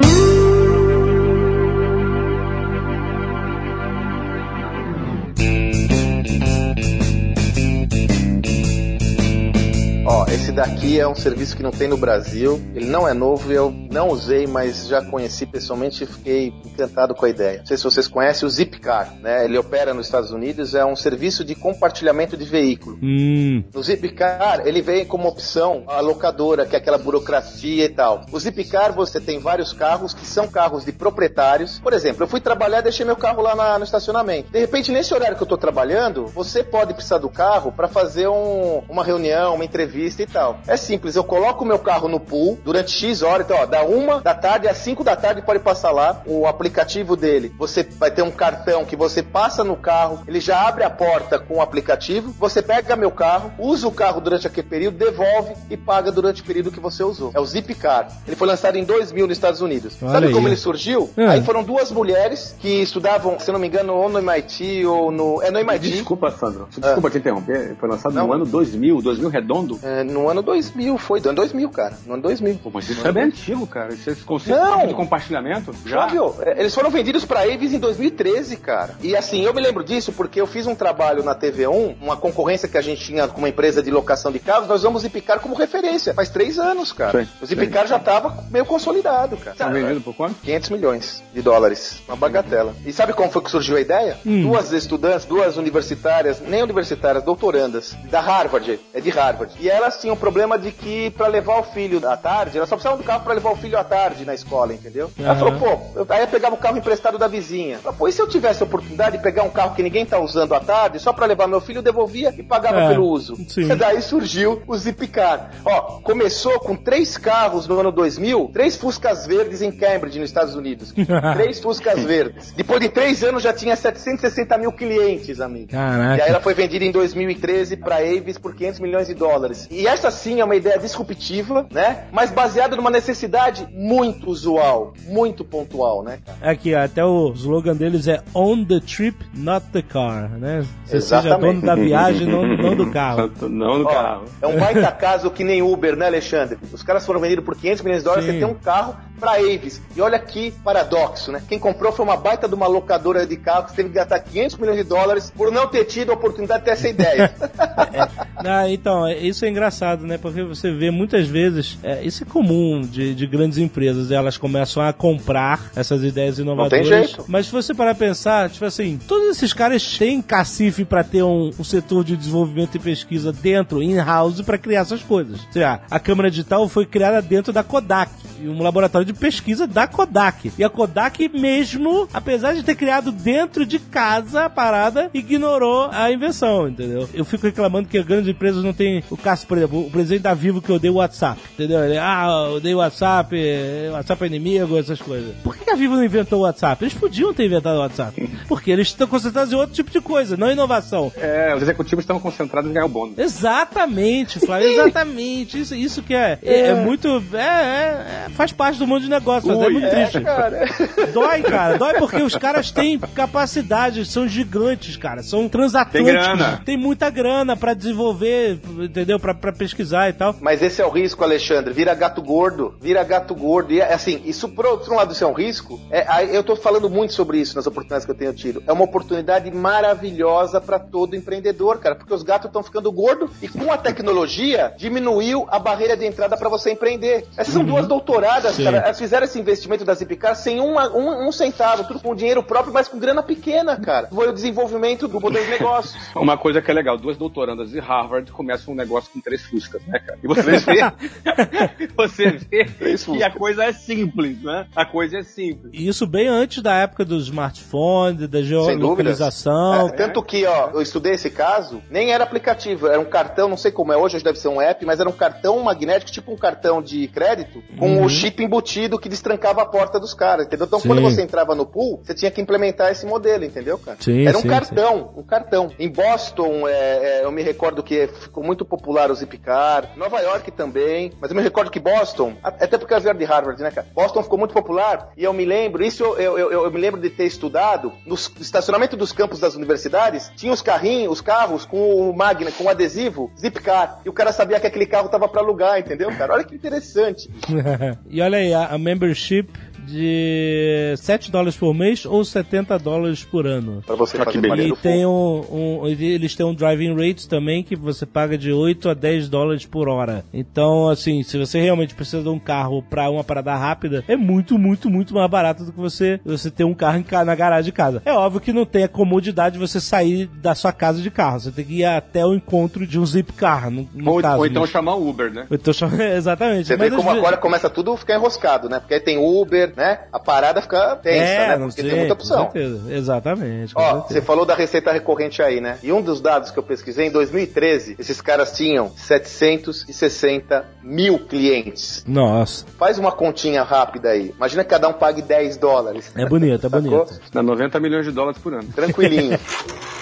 Speaker 4: Esse daqui é um serviço que não tem no Brasil. Ele não é novo, eu não usei, mas já conheci pessoalmente e fiquei encantado com a ideia. Não sei se vocês conhecem o Zipcar, né? Ele opera nos Estados Unidos, é um serviço de compartilhamento de veículo.
Speaker 2: Hum.
Speaker 4: No Zipcar, ele vem como opção a locadora, que é aquela burocracia e tal. O Zipcar, você tem vários carros que são carros de proprietários. Por exemplo, eu fui trabalhar e deixei meu carro lá na- no estacionamento. De repente, nesse horário que eu tô trabalhando, você pode precisar do carro para fazer um- uma reunião, uma entrevista e tal. É simples, eu coloco o meu carro no pool durante X horas, então, ó, da uma da tarde às 5 da tarde pode passar lá o aplicativo dele. Você vai ter um cartão que você passa no carro, ele já abre a porta com o aplicativo, você pega meu carro, usa o carro durante aquele período, devolve e paga durante o período que você usou. É o Zipcar. Ele foi lançado em 2000 nos Estados Unidos.
Speaker 2: Olha
Speaker 4: Sabe
Speaker 2: aí.
Speaker 4: como ele surgiu?
Speaker 2: É.
Speaker 4: Aí foram duas mulheres que estudavam, se não me engano, ou no MIT ou no. É no MIT.
Speaker 3: Desculpa, Sandro. Desculpa te interromper. Foi lançado
Speaker 4: Não.
Speaker 3: no ano 2000, 2000 redondo.
Speaker 4: É, no ano 2000, foi. No ano 2000, cara. No ano 2000.
Speaker 3: Pô, mas isso é bem antigo, cara. Esse esse conceito
Speaker 4: Não.
Speaker 3: de compartilhamento.
Speaker 4: Já viu? É, Eles foram vendidos pra Avis em 2013, cara. E assim, eu me lembro disso porque eu fiz um trabalho na TV1, uma concorrência que a gente tinha com uma empresa de locação de carros, nós usamos o Zipcar como referência. Faz três anos, cara.
Speaker 3: Sim,
Speaker 4: o Zipcar já tava meio consolidado, cara.
Speaker 3: Tá vendido por quanto?
Speaker 4: 500 milhões de dólares. Uma bagatela. E sabe como foi que surgiu a ideia? Duas estudantes, duas universitárias, nem universitárias, doutorandas, da Harvard, é de Harvard. E elas tinham um problema de que pra levar o filho à tarde, elas só precisavam do carro pra levar o filho à tarde na escola, entendeu? Ela
Speaker 2: Aham.
Speaker 4: falou, pô, eu, aí eu pegava o carro emprestado da vizinha. Ela, pô, e se eu tivesse a oportunidade de pegar um carro que ninguém tá usando à tarde, só pra levar meu filho, eu devolvia e pagava
Speaker 2: É,
Speaker 4: pelo uso.
Speaker 2: sim.
Speaker 4: E daí surgiu o Zipcar. Ó, começou com três carros no ano 2000, três Fuscas verdes em Cambridge, nos Estados Unidos. três Fuscas verdes. Depois de três anos já tinha 760 mil clientes, amigo.
Speaker 2: Caraca.
Speaker 4: E aí ela foi vendida em 2013 para Avis por 500 milhões de dólares. E essa sim é uma ideia disruptiva, né? Mas baseada numa necessidade muito usual, muito pontual, né?
Speaker 2: Aqui, ó, até o slogan deles é On the trip, not the car, né? Você seja dono da viagem, não, não do carro.
Speaker 3: Não
Speaker 4: Ó,
Speaker 3: carro.
Speaker 4: é um baita caso que nem Uber, né, Alexandre? Os caras foram vendidos por 500 milhões de dólares,
Speaker 2: Sim.
Speaker 4: você tem um carro pra Avis. E olha que paradoxo, né? Quem comprou foi uma baita de uma locadora de carros que teve que gastar 500 milhões de dólares por não ter tido a oportunidade de ter essa ideia.
Speaker 2: Ah, então, é- isso é engraçado, né? Porque você vê muitas vezes, é, isso é comum de, de grandes empresas, elas começam a comprar essas ideias inovadoras.
Speaker 4: jeito.
Speaker 2: Mas se você parar a pensar, tipo assim, todos esses caras têm cacife pra ter um, um setor de desenvolvimento e pesquisa dentro, in-house, pra criar essas coisas. Ou seja, a câmera digital foi criada dentro da Kodak, um laboratório de pesquisa da Kodak. E a Kodak mesmo, apesar de ter criado dentro de casa a parada, ignorou a invenção, entendeu? Eu fico reclamando que grandes empresas não têm o caso, por exemplo, o presidente da Vivo que odeia o WhatsApp, entendeu? Ele, ah, eu odeio o WhatsApp, eh, WhatsApp é inimigo, essas coisas. Por que a Vivo não inventou o WhatsApp? Eles podiam ter inventado o WhatsApp. Porque eles estão concentrados em outro tipo de coisa, não inovação.
Speaker 3: É, os executivos estão concentrados em ganhar o bônus.
Speaker 2: Exatamente, Flávio, exatamente. Isso, isso que é, é, é muito. É, é- é- faz parte do mundo de negócio, mas é
Speaker 3: Ui,
Speaker 2: muito
Speaker 3: é,
Speaker 2: triste.
Speaker 4: cara.
Speaker 2: Dói, cara, dói porque os caras têm capacidade, são gigantes, cara, são transatlânticos.
Speaker 3: Tem grana.
Speaker 2: Tem muita grana pra desenvolver, entendeu? Pra, pra pesquisar e tal.
Speaker 4: Mas esse é o risco, Alexandre. Vira gato gordo. Vira gato gordo. E é assim, isso por outro lado, isso é um risco. É, eu tô falando muito sobre isso nas oportunidades que eu tenho tido. É uma oportunidade maravilhosa para todo empreendedor, cara. Porque os gatos estão ficando gordos e com a tecnologia diminuiu a barreira de entrada para você empreender. Essas são duas doutoradas,
Speaker 2: Sim.
Speaker 4: cara. Elas fizeram esse investimento da Zipcar sem uma- um, um centavo, tudo com dinheiro próprio, mas com grana pequena, cara. Foi o desenvolvimento do modelo de negócio.
Speaker 3: Uma coisa que é legal, duas doutorandas de Harvard começam um negócio com três fuscas, né, cara? E você vê, você vê que a coisa é simples, né? A coisa é simples.
Speaker 2: E isso bem antes da época do smartphone, da geolocalização.
Speaker 4: É, tanto que, ó, eu estudei esse caso, nem era aplicativo, era um cartão, não sei como é hoje, hoje deve ser um app, mas era um cartão magnético, tipo um cartão de crédito, com o chip embutido que destrancava a porta dos caras, entendeu? Então,
Speaker 2: Sim.
Speaker 4: quando você entrava no pool, você tinha que implementar esse modelo, entendeu, cara?
Speaker 2: Sim,
Speaker 4: era um
Speaker 2: sim,
Speaker 4: cartão, um cartão. Em Boston, é, é, eu me recordo que ficou muito popular o Zipcar, Nova York também, mas eu me recordo que Boston, até porque eu vieram de Harvard, né, cara? Boston ficou muito popular, e eu me lembro, isso eu, eu, eu, eu me lembro de ter estudado, no estacionamento dos campos das universidades, tinha os carrinhos, os carros com o magna, com o adesivo, Zipcar, e o cara sabia que aquele carro tava pra alugar, entendeu, cara? Olha que interessante.
Speaker 2: e olha aí, a, a membership de 7 dólares por mês ou 70 dólares por ano.
Speaker 4: Pra você
Speaker 3: Ah, que
Speaker 4: fazer
Speaker 3: beleza.
Speaker 4: maneiro
Speaker 2: E tem um, um- eles têm um driving rate também que você paga de 8 a 10 dólares por hora. Então, assim, se você realmente precisa de um carro pra uma parada rápida, é muito, muito, muito mais barato do que você, você ter um carro em na garagem de casa. É óbvio que não tem a comodidade de você sair da sua casa de carro. Você tem que ir até o encontro de um zip car, no, no
Speaker 3: Ou,
Speaker 2: caso.
Speaker 3: ou então chamar o Uber, né?
Speaker 2: Então Exatamente.
Speaker 4: Você
Speaker 2: Mas
Speaker 4: vê como
Speaker 2: vezes-
Speaker 4: agora começa tudo a ficar enroscado, né? Porque aí tem Uber, né? A parada fica tensa,
Speaker 2: é,
Speaker 4: né?
Speaker 2: não
Speaker 4: Porque
Speaker 2: sei,
Speaker 4: tem muita
Speaker 2: com
Speaker 4: opção.
Speaker 2: certeza. Exatamente. com
Speaker 4: Ó,
Speaker 2: certeza.
Speaker 4: você falou da receita recorrente aí, né? E um dos dados que eu pesquisei, em 2013, esses caras tinham 760 mil clientes.
Speaker 2: Nossa,
Speaker 4: Faz uma continha rápida aí. Imagina que cada um pague 10 dólares.
Speaker 2: é bonito, é bonito.
Speaker 3: Dá 90 milhões de dólares por ano.
Speaker 4: Tranquilinho.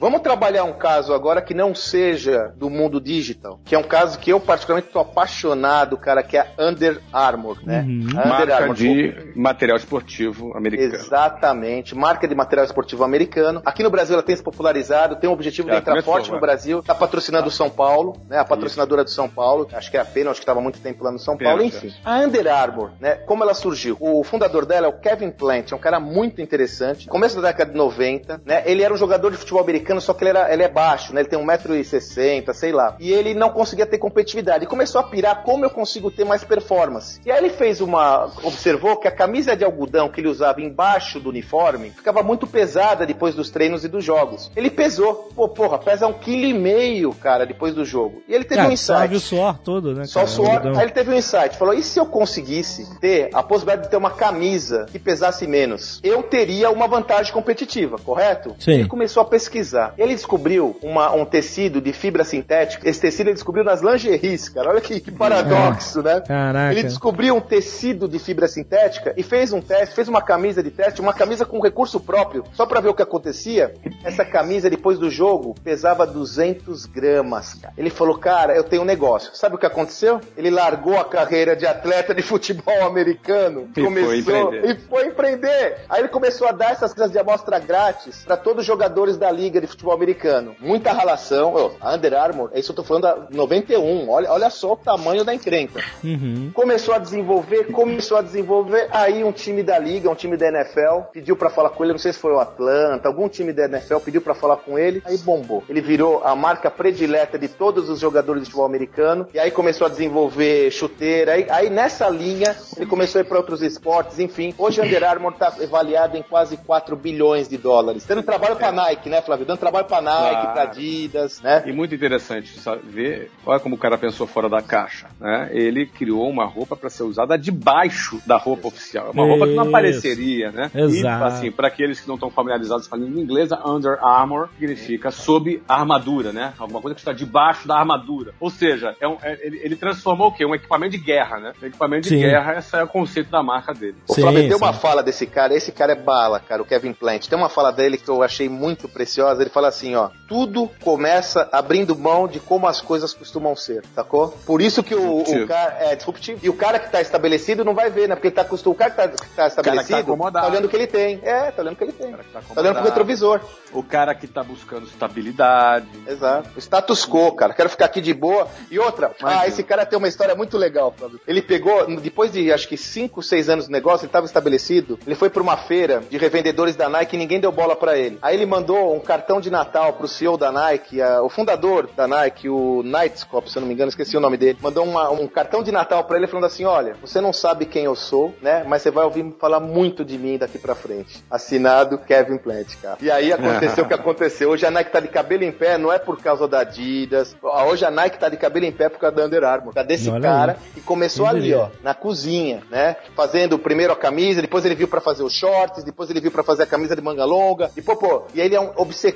Speaker 4: Vamos trabalhar um caso agora que não seja do mundo digital, que é um caso que eu particularmente estou apaixonado, cara, que é a Under Armour, né?
Speaker 2: Uhum.
Speaker 4: A Under
Speaker 3: Marca
Speaker 4: Armour.
Speaker 3: de material esportivo americano.
Speaker 4: Exatamente, marca de material esportivo americano. Aqui no Brasil ela tem se popularizado, tem o objetivo de entrar
Speaker 3: começou,
Speaker 4: forte no
Speaker 3: vai.
Speaker 4: Brasil, tá patrocinando o São Paulo, né? A patrocinadora do São Paulo, acho que é a Pena, acho que estava muito tempo lá no São
Speaker 3: Pena,
Speaker 4: Paulo, enfim. A Under Armour, né? Como ela surgiu? O fundador dela é o Kevin Plant, é um cara muito interessante. Começo da década de 90, né? Ele era um jogador de futebol americano, só que ele, era, ele é baixo, né? Ele tem 1,60m, sei lá. E ele não conseguia ter competitividade. E começou a pirar como eu consigo ter mais performance. E aí ele fez uma. observou que a camisa de algodão que ele usava embaixo do uniforme ficava muito pesada depois dos treinos e dos jogos. Ele pesou. Pô, porra, pesa um quilo e meio, cara, depois do jogo. E ele teve um
Speaker 2: Cara,
Speaker 4: insight.
Speaker 2: sobe o suor todo, né?
Speaker 4: Só o suor.
Speaker 2: Algodão.
Speaker 4: Aí ele teve um insight. Falou: e se eu conseguisse ter a possibilidade de ter uma camisa que pesasse menos? Eu teria uma vantagem competitiva, correto?
Speaker 2: Sim.
Speaker 4: Ele começou a pesquisar. Ele descobriu uma- um tecido de fibra sintética. Esse tecido ele descobriu nas lingeries, cara. Olha que, que paradoxo, né?
Speaker 2: Caraca.
Speaker 4: Ele descobriu um tecido de fibra sintética e fez um teste, fez uma camisa de teste, uma camisa com recurso próprio, só pra ver o que acontecia. Essa camisa, depois do jogo, pesava 200 gramas, cara. Ele falou, cara, eu tenho um negócio. Sabe o que aconteceu? Ele largou a carreira de atleta de futebol americano,
Speaker 3: E foi empreender.
Speaker 4: e foi empreender. Aí ele começou a dar essas coisas de amostra grátis pra todos os jogadores da liga de futebol americano. Muita relação. Ô, a Under Armour, é isso que eu tô falando da 91. Olha, olha só o tamanho da encrenca.
Speaker 2: Uhum.
Speaker 4: Começou a desenvolver, começou a desenvolver. Aí um time da liga, um time da NFL, pediu pra falar com ele. Não sei se foi o Atlanta, algum time da NFL pediu pra falar com ele. Aí bombou. Ele virou a marca predileta de todos os jogadores de futebol americano. E aí começou a desenvolver chuteira. Aí, aí nessa linha ele começou a ir pra outros esportes. Enfim, hoje a Under Armour tá avaliado em quase 4 bilhões de dólares. Dando trabalho pra Nike, né, Flávio? Dando trabalho pra Nike,
Speaker 3: Claro.
Speaker 4: pra Adidas, né?
Speaker 3: E muito interessante sabe, ver, olha como o cara pensou fora da caixa, né? Ele criou uma roupa para ser usada debaixo da roupa oficial, uma roupa que não apareceria, né?
Speaker 2: Exato.
Speaker 3: E assim, para aqueles que não estão familiarizados com a língua inglesa, Under Armour significa sob armadura, né? Alguma coisa que está debaixo da armadura. Ou seja, é um- é- ele, ele transformou o quê? Um equipamento de guerra, né? Um equipamento de
Speaker 2: Sim.
Speaker 3: guerra, esse é o conceito da marca dele.
Speaker 4: O Flávio, tem uma fala desse cara, esse cara é bala, cara, o Kevin Plant. Tem uma fala dele que eu achei muito preciosa. Ele fala assim, ó, tudo começa abrindo mão de como as coisas costumam ser, sacou? Por isso que o, o cara é disruptivo. E o cara que tá estabelecido não vai ver, né? Porque ele tá acostumado. O cara que tá, que tá
Speaker 3: tá
Speaker 4: estabelecido
Speaker 3: acomodado.
Speaker 4: tá olhando o que ele tem. É, tá olhando o que ele tem.
Speaker 3: cara que tá
Speaker 4: Tá olhando pro retrovisor.
Speaker 3: O cara que tá buscando estabilidade.
Speaker 4: Exato. O status quo, cara. Quero ficar aqui de boa. E outra,
Speaker 3: Imagina.
Speaker 4: ah, esse cara tem uma história muito legal, Flávio. Ele pegou, depois de acho que 5, 6 anos de negócio, ele estava estabelecido. Ele foi pra uma feira de revendedores da Nike e ninguém deu bola pra ele. Aí ele mandou um cartão de Natal pro CEO da Nike, a- o fundador da Nike, o Knightscop, se eu não me engano, esqueci o nome dele. Mandou uma- um cartão de Natal pra ele falando assim: olha, você não sabe quem eu sou, né? Mas você vai ouvir me falar muito de mim daqui pra frente. Assinado Kevin Plant, cara. E aí aconteceu o que aconteceu. Hoje a Nike tá de cabelo em pé, não é por causa da Adidas. Hoje a Nike tá de cabelo em pé por causa da Under Armour. Tá desse
Speaker 2: Olha
Speaker 4: cara
Speaker 2: aí.
Speaker 4: que começou ali, ó, na cozinha, né? Fazendo primeiro a camisa, depois ele viu pra fazer os shorts, depois ele viu pra fazer a camisa de manga longa. E pô, pô, e aí ele é um obcecado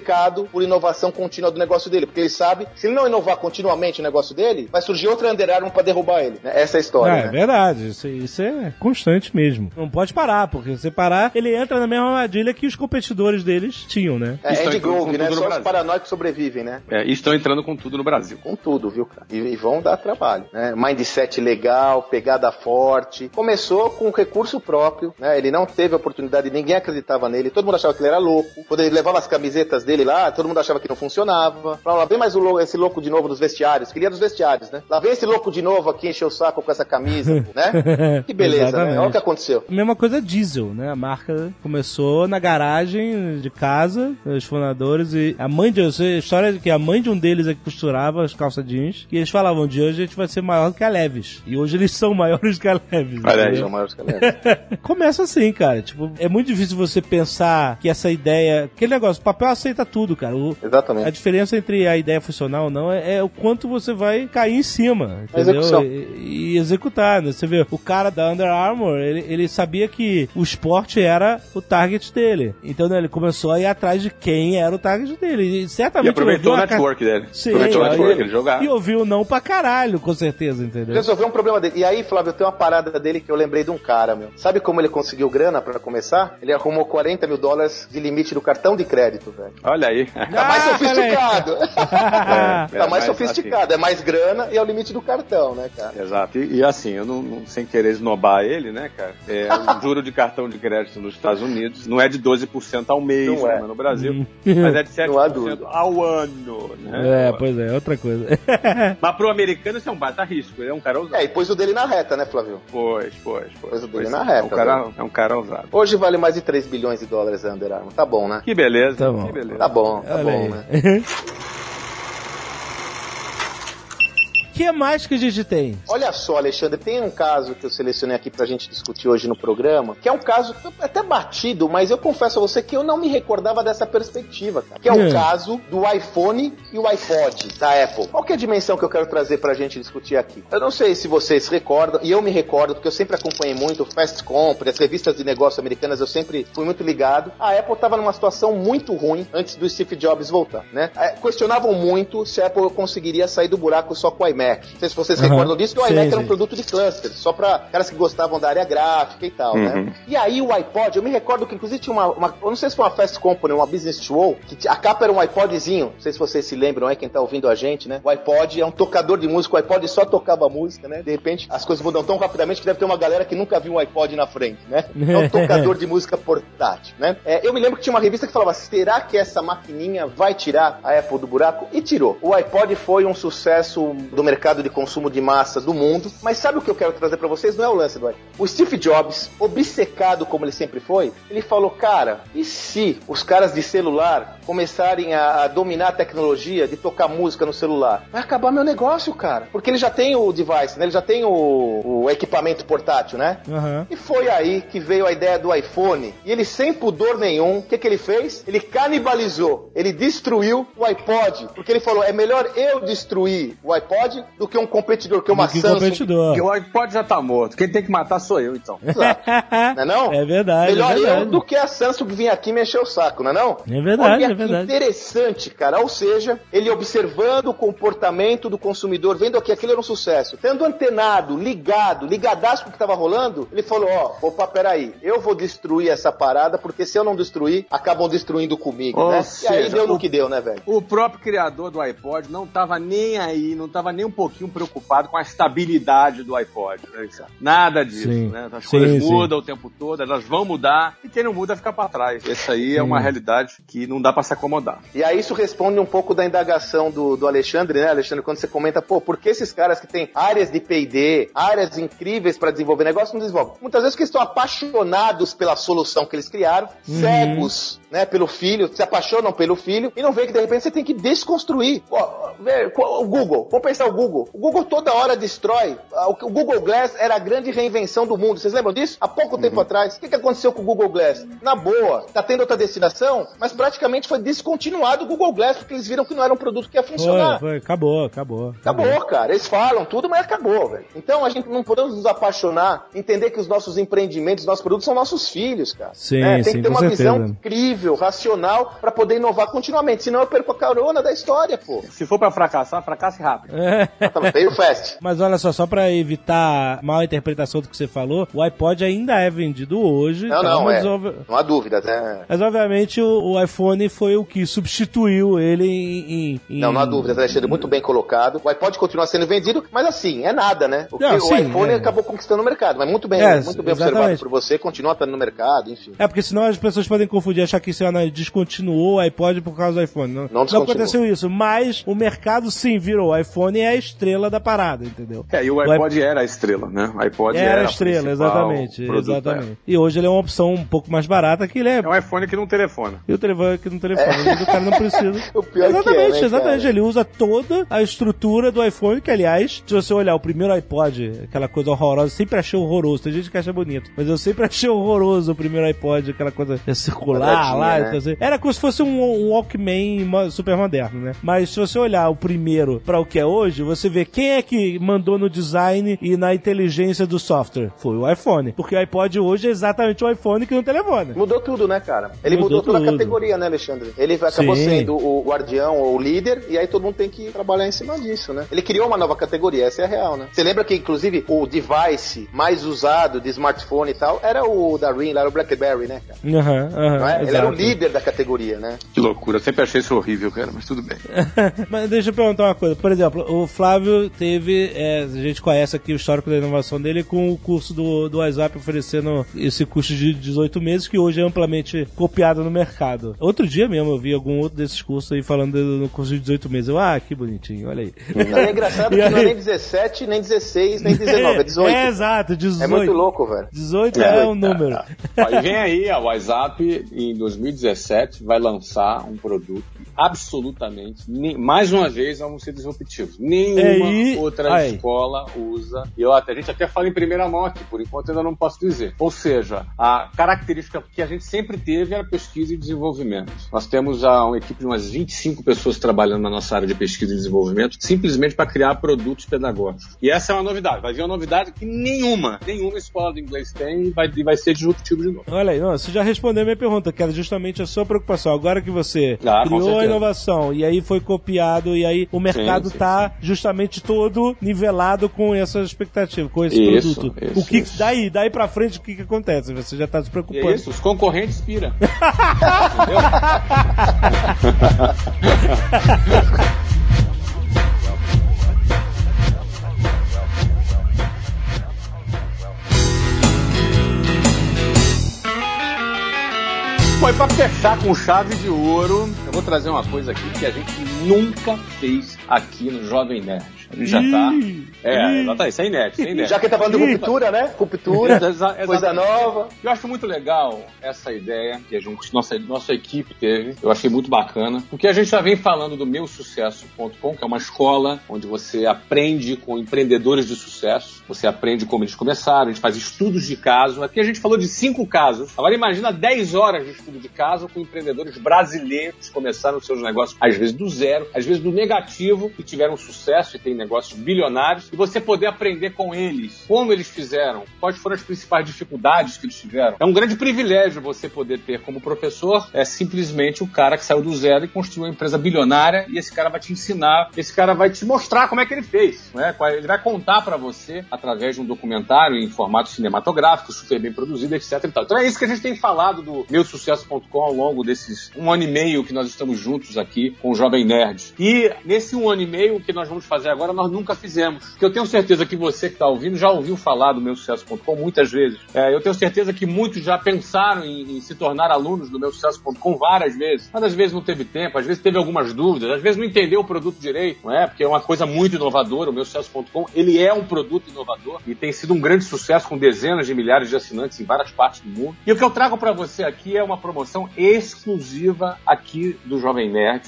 Speaker 4: por inovação contínua do negócio dele, porque ele sabe, se ele não inovar continuamente o negócio dele, vai surgir outra Under Armour pra derrubar ele. né? Essa é a história,
Speaker 2: É, é
Speaker 4: né?
Speaker 2: verdade, isso, isso é constante mesmo. Não pode parar, porque se parar, ele entra na mesma armadilha que os competidores deles tinham, né?
Speaker 4: É,
Speaker 3: Estão
Speaker 4: Andy Grove, né? Só os paranoicos sobrevivem, né?
Speaker 3: É, e estão entrando com tudo no Brasil.
Speaker 4: Com tudo, viu, cara? E, e vão dar trabalho, né? Mindset legal, pegada forte. Começou com recurso próprio, né? Ele não teve oportunidade, ninguém acreditava nele, todo mundo achava que ele era louco. Quando ele levava as camisetas dele, dele lá, todo mundo achava que não funcionava. Falaram, lá vem mais o, esse louco de novo dos vestiários. Queria dos vestiários, né? Lá vem esse louco de novo aqui encher o saco com essa camisa, né? Que beleza, né? Olha o que aconteceu.
Speaker 2: Mesma coisa diesel, né? A marca começou na garagem de casa, os fundadores, e a mãe de. A história de que a mãe de um deles é que costurava as calças jeans, e eles falavam: de hoje a gente vai ser maior do que a Leves. E hoje eles são maiores que a Leves.
Speaker 3: Olha aí, são maiores que a Leves.
Speaker 2: Começa assim, cara. Tipo, é muito difícil você pensar que essa ideia. Aquele negócio, o papel aceita tudo, cara. O,
Speaker 4: Exatamente.
Speaker 2: A diferença entre a ideia funcional ou não é, é o quanto você vai cair em cima, entendeu? E, e, executar, né? Você vê, o cara da Under Armour, ele, ele sabia que o esporte era o target dele. Então, né, ele começou a ir atrás de quem era o target dele. E certamente.
Speaker 3: E aproveitou o network dele.
Speaker 2: Sim,
Speaker 3: aproveitou o network,
Speaker 2: ele,
Speaker 3: ele jogava.
Speaker 2: E ouviu não pra caralho, com certeza, entendeu?
Speaker 4: Resolveu um problema dele. E aí, Flávio, tem uma parada dele que eu lembrei de um cara, meu. Sabe como ele conseguiu grana pra começar? Ele arrumou 40 mil dólares de limite do cartão de crédito, velho.
Speaker 3: Olha aí.
Speaker 4: Tá mais sofisticado. é, tá mais sofisticado. Assim. É mais grana e é o limite do cartão, né, cara?
Speaker 3: Exato. E, e assim, eu não, não, sem querer esnobar ele, né, cara? É, o juro de cartão de crédito nos Estados Unidos não é de 12% ao mês,
Speaker 4: Não é.
Speaker 3: né, no Brasil, mas é de
Speaker 4: Não há
Speaker 3: 7%
Speaker 4: dúvida.
Speaker 3: ao ano, né?
Speaker 2: É, pois é, outra coisa.
Speaker 3: Mas pro americano isso é um baita risco, ele é um cara ousado.
Speaker 4: É, e pôs o dele na reta, né, Flávio?
Speaker 3: Pois, pois, pois.
Speaker 4: Pôs o dele
Speaker 3: Pois
Speaker 4: na
Speaker 3: é,
Speaker 4: reta,
Speaker 3: É um cara,
Speaker 4: velho.
Speaker 3: é um cara ousado.
Speaker 4: Hoje vale mais de 3 bilhões de dólares a Under Armour. Tá bom, né?
Speaker 3: Que beleza,
Speaker 2: Tá bom.
Speaker 3: que beleza.
Speaker 4: Tá bom, tá
Speaker 2: Olha
Speaker 4: bom,
Speaker 2: aí.
Speaker 4: né?
Speaker 2: O que mais que a gente tem?
Speaker 4: Olha só, Alexandre, tem um caso que eu selecionei aqui pra gente discutir hoje no programa, que é um caso até batido, mas eu confesso a você que eu não me recordava dessa perspectiva, cara. Que é o
Speaker 2: Hum.
Speaker 4: caso do iPhone e o iPod da Apple. Qual que é a dimensão que eu quero trazer pra gente discutir aqui? Eu não sei se vocês se recordam, e eu me recordo, porque eu sempre acompanhei muito o Fast Company, as revistas de negócio americanas, eu sempre fui muito ligado. A Apple tava numa situação muito ruim antes do Steve Jobs voltar, né? É, Questionavam muito se a Apple conseguiria sair do buraco só com o iMac. Não sei se vocês
Speaker 2: Aham.
Speaker 4: recordam disso, que o
Speaker 2: Sim,
Speaker 4: iMac era um
Speaker 2: sim.
Speaker 4: produto de cluster, só pra caras que gostavam da área gráfica e tal,
Speaker 3: Uhum.
Speaker 4: né? E aí o iPod, eu me recordo que inclusive tinha uma, uma- eu não sei se foi uma Fast Company, uma Business Show, que a capa era um iPodzinho, não sei se vocês se lembram, é quem tá ouvindo a gente, né? O iPod é um tocador de música, o iPod só tocava música, né? De repente as coisas mudam tão rapidamente que deve ter uma galera que nunca viu um iPod na frente, né? É um tocador de música portátil, né? É, eu me lembro que tinha uma revista que falava, será que essa maquininha vai tirar a Apple do buraco? E tirou. O iPod foi um sucesso do mercado de consumo de massa do mundo, mas sabe o que eu quero trazer pra vocês? Não é o lance do. O Steve Jobs, obcecado como ele sempre foi, ele falou, cara, e se os caras de celular começarem a, a dominar a tecnologia de tocar música no celular? Vai acabar meu negócio, cara. Porque ele já tem o device, né? Ele já tem o, o equipamento portátil, né?
Speaker 2: Aham.
Speaker 4: E foi aí que veio a ideia do iPhone. E ele, sem pudor nenhum, o que, que ele fez? Ele canibalizou. Ele destruiu o iPod. Porque ele falou: é melhor eu destruir o iPod do que um competidor, que uma
Speaker 2: Do que
Speaker 4: Samsung.
Speaker 2: competidor.
Speaker 3: IPod já tá morto. Quem tem que matar sou eu, então.
Speaker 4: Exato. Não é não?
Speaker 2: É verdade,
Speaker 4: Melhor
Speaker 2: é verdade.
Speaker 4: eu do que a Samsung vir aqui mexer o saco, não é não?
Speaker 2: É verdade,
Speaker 4: Olha
Speaker 2: é verdade.
Speaker 4: interessante, cara. Ou seja, ele observando o comportamento do consumidor, vendo que aquilo era um sucesso, tendo antenado, ligado, ligadaço com o que estava rolando, ele falou, ó, opa, peraí, eu vou destruir essa parada, porque se eu não destruir, acabam destruindo comigo,
Speaker 3: Ou
Speaker 4: né? e aí
Speaker 3: seja,
Speaker 4: deu no
Speaker 3: o-
Speaker 4: que deu, né, velho?
Speaker 3: O próprio criador do iPod não tava nem aí, não tava nem um pouquinho preocupado com a estabilidade do iPod. né? Nada disso,
Speaker 2: Sim.
Speaker 3: né? As
Speaker 2: Sim,
Speaker 3: coisas
Speaker 2: sim.
Speaker 3: mudam o tempo todo, elas vão mudar, e quem não muda fica pra trás. Essa aí é uma realidade que não dá pra se acomodar.
Speaker 4: E aí isso responde um pouco da indagação do, do Alexandre, né, Alexandre? Quando você comenta, pô, por que esses caras que têm áreas de P&D, áreas incríveis para desenvolver negócio, não desenvolvem? Muitas vezes porque estão apaixonados pela solução que eles criaram, cegos, né, pelo filho, se apaixonam pelo filho e não vê que de repente você tem que desconstruir. O Google, vamos pensar o Google. O Google toda hora destrói. Ah, O Google Glass era a grande reinvenção do mundo. Vocês lembram disso? Há pouco tempo atrás. O que, que aconteceu com o Google Glass? Na boa, tá tendo outra destinação, mas praticamente foi descontinuado o Google Glass porque eles viram que não era um produto que ia funcionar.
Speaker 2: Foi, foi, acabou, acabou.
Speaker 4: Acabou, cara. Eles falam tudo, mas acabou, velho. Então a gente não podemos nos apaixonar, entender que os nossos empreendimentos, os nossos produtos são nossos filhos, cara.
Speaker 2: Sim,
Speaker 4: Né? Tem
Speaker 2: sim,
Speaker 4: que ter uma
Speaker 2: certeza.
Speaker 4: visão incrível, racional, pra poder inovar continuamente. Senão eu perco a carona da história, pô.
Speaker 3: Se for pra fracassar, fracasse rápido.
Speaker 2: É,
Speaker 4: Veio fast.
Speaker 2: Mas olha só, só pra evitar mal interpretação do que você falou, o iPod ainda é vendido hoje.
Speaker 4: Não,
Speaker 2: tá?
Speaker 4: não, é. Não há dúvida, né?
Speaker 2: mas obviamente o, o iPhone foi o que substituiu ele em. em-
Speaker 4: Não, não há dúvida, Alexandre, muito bem colocado. O iPod continua sendo vendido, mas assim, é nada, né? Porque
Speaker 2: Não,
Speaker 4: o
Speaker 2: sim,
Speaker 4: iPhone
Speaker 2: é.
Speaker 4: acabou conquistando o mercado, mas muito bem,
Speaker 2: É,
Speaker 4: muito bem
Speaker 2: exatamente.
Speaker 4: observado por você, continua estando no mercado, enfim.
Speaker 2: É, porque senão as pessoas podem confundir, achar que isso é, descontinuou o iPod por causa do iPhone. Não,
Speaker 4: Não
Speaker 2: não aconteceu isso, mas o mercado sim virou. O iPhone é a estrela da parada, entendeu?
Speaker 3: É, e o
Speaker 2: O
Speaker 3: iPod era a estrela, né? O iPod
Speaker 2: Era
Speaker 3: era,
Speaker 2: a estrela, exatamente.
Speaker 3: produto,
Speaker 2: exatamente. E hoje ele é uma opção um pouco mais barata que ele é.
Speaker 3: É. é um iPhone que não telefona.
Speaker 2: E o telefone aqui no telefone, mas o cara não precisa.
Speaker 4: O pior que é,
Speaker 2: exatamente,
Speaker 4: né,
Speaker 2: exatamente.
Speaker 4: cara?
Speaker 2: Ele usa toda a estrutura do iPhone, que aliás, se você olhar o primeiro iPod, aquela coisa horrorosa, sempre achei horroroso. Tem gente que acha bonito, mas eu sempre achei horroroso o primeiro iPod, aquela coisa circular lá.
Speaker 4: né?
Speaker 2: então, assim, Era como se fosse um, um Walkman super moderno, né? Mas se você olhar o primeiro para o que é hoje, você vê quem é que mandou no design e na inteligência do software. Foi o iPhone. Porque o iPod hoje é exatamente o iPhone que não telefone.
Speaker 4: Mudou tudo, né, cara? Ele
Speaker 2: Mudou
Speaker 4: mudou, toda
Speaker 2: tudo.
Speaker 4: a categoria, né, Alexandre? Ele acabou
Speaker 2: Sim.
Speaker 4: sendo o guardião ou o líder, e aí todo mundo tem que trabalhar em cima disso, né? Ele criou uma nova categoria, essa é a real, né? Você lembra que, inclusive, o device mais usado de smartphone e tal era o da Ring, era o BlackBerry, né, cara?
Speaker 2: Aham, aham.
Speaker 4: Não é? Ele era o líder da categoria, né?
Speaker 3: Que loucura. Eu sempre achei isso horrível, cara, mas tudo bem.
Speaker 2: Mas deixa eu perguntar uma coisa. Por exemplo, o Flávio teve. é, a gente conhece aqui o histórico da inovação dele com o curso do, do WhatsApp oferecendo esse curso de 18 meses que hoje é amplamente copiado no mercado. Outro dia mesmo eu vi algum outro desses cursos aí falando do- no curso de 18 meses. Eu, ah, que bonitinho, olha aí.
Speaker 4: Não, é engraçado
Speaker 2: E
Speaker 4: que não é
Speaker 2: aí?
Speaker 4: nem 17, nem 16, nem 19, é 18.
Speaker 2: É, exato, 18.
Speaker 4: É muito louco, velho.
Speaker 2: 18 é, um número.
Speaker 3: E vem aí, a WhatsApp em 2017 vai lançar um produto absolutamente, nem- mais uma vez, vamos ser disruptivos. Nenhuma
Speaker 2: É, e-
Speaker 3: outra
Speaker 2: aí.
Speaker 3: escola usa. E eu até, a gente até fala em primeira mão aqui, por enquanto ainda não posso dizer. Ou seja, a característica que a gente sempre teve era pesquisa e desenvolvimento. Nós temos a, uma equipe de umas 25 pessoas trabalhando na nossa área de pesquisa e desenvolvimento, simplesmente para criar produtos pedagógicos. E essa é uma novidade. Vai vir uma novidade que nenhuma, nenhuma escola de inglês tem e vai, e vai ser disruptivo de novo.
Speaker 2: Olha aí, não, você já respondeu a minha pergunta, que era justamente a sua preocupação. Agora que você
Speaker 3: Ah,
Speaker 2: criou a inovação e aí foi copiado e aí o mercado
Speaker 3: Sim, sim,
Speaker 2: tá justamente todo nivelado com essa expectativa, com esse
Speaker 3: Isso,
Speaker 2: produto.
Speaker 3: isso,
Speaker 2: o que
Speaker 3: isso.
Speaker 2: daí, daí pra frente o que que acontece? Você já tá se
Speaker 3: E
Speaker 2: preocupando.
Speaker 3: é isso, os concorrentes piram. E pra fechar com chave de ouro, eu vou trazer uma coisa aqui que a gente nunca fez aqui no Jovem Nerd. Gente já tá. É, exatamente, isso é inédito, isso é inédito.
Speaker 4: Já que ele tá falando de ruptura, né? Ruptura, coisa nova.
Speaker 3: Eu acho muito legal essa ideia que a gente, nossa, nossa equipe teve. Eu achei muito bacana. Porque a gente já vem falando do meusucesso.com, que é uma escola onde você aprende com empreendedores de sucesso. Você aprende como eles começaram, a gente faz estudos de caso. Aqui a gente falou de cinco casos. Agora imagina 10 horas de estudo de caso com empreendedores brasileiros que começaram seus negócios, às vezes do zero, às vezes do negativo, e tiveram sucesso e têm negócios bilionários. E você poder aprender com eles como eles fizeram, quais foram as principais dificuldades que eles tiveram. É um grande privilégio você poder ter como professor é simplesmente o cara que saiu do zero e construiu uma empresa bilionária e esse cara vai te ensinar, esse cara vai te mostrar como é que ele fez, né? Ele vai contar pra você através de um documentário em formato cinematográfico, super bem produzido, etc. Então é isso que a gente tem falado do meusucesso.com ao longo desses um ano e meio que nós estamos juntos aqui com o Jovem Nerd. E nesse um ano e meio que nós vamos fazer agora, nós nunca fizemos. Porque eu tenho certeza que você que está ouvindo já ouviu falar do meusucesso.com muitas vezes. É, eu tenho certeza que muitos já pensaram em, em se tornar alunos do meusucesso.com várias vezes. Mas às vezes não teve tempo, às vezes teve algumas dúvidas, às vezes não entendeu o produto direito, não é? Porque é uma coisa muito inovadora. O meusucesso.com, ele é um produto inovador e tem sido um grande sucesso com dezenas de milhares de assinantes em várias partes do mundo. E o que eu trago para você aqui é uma promoção exclusiva aqui do Jovem Nerd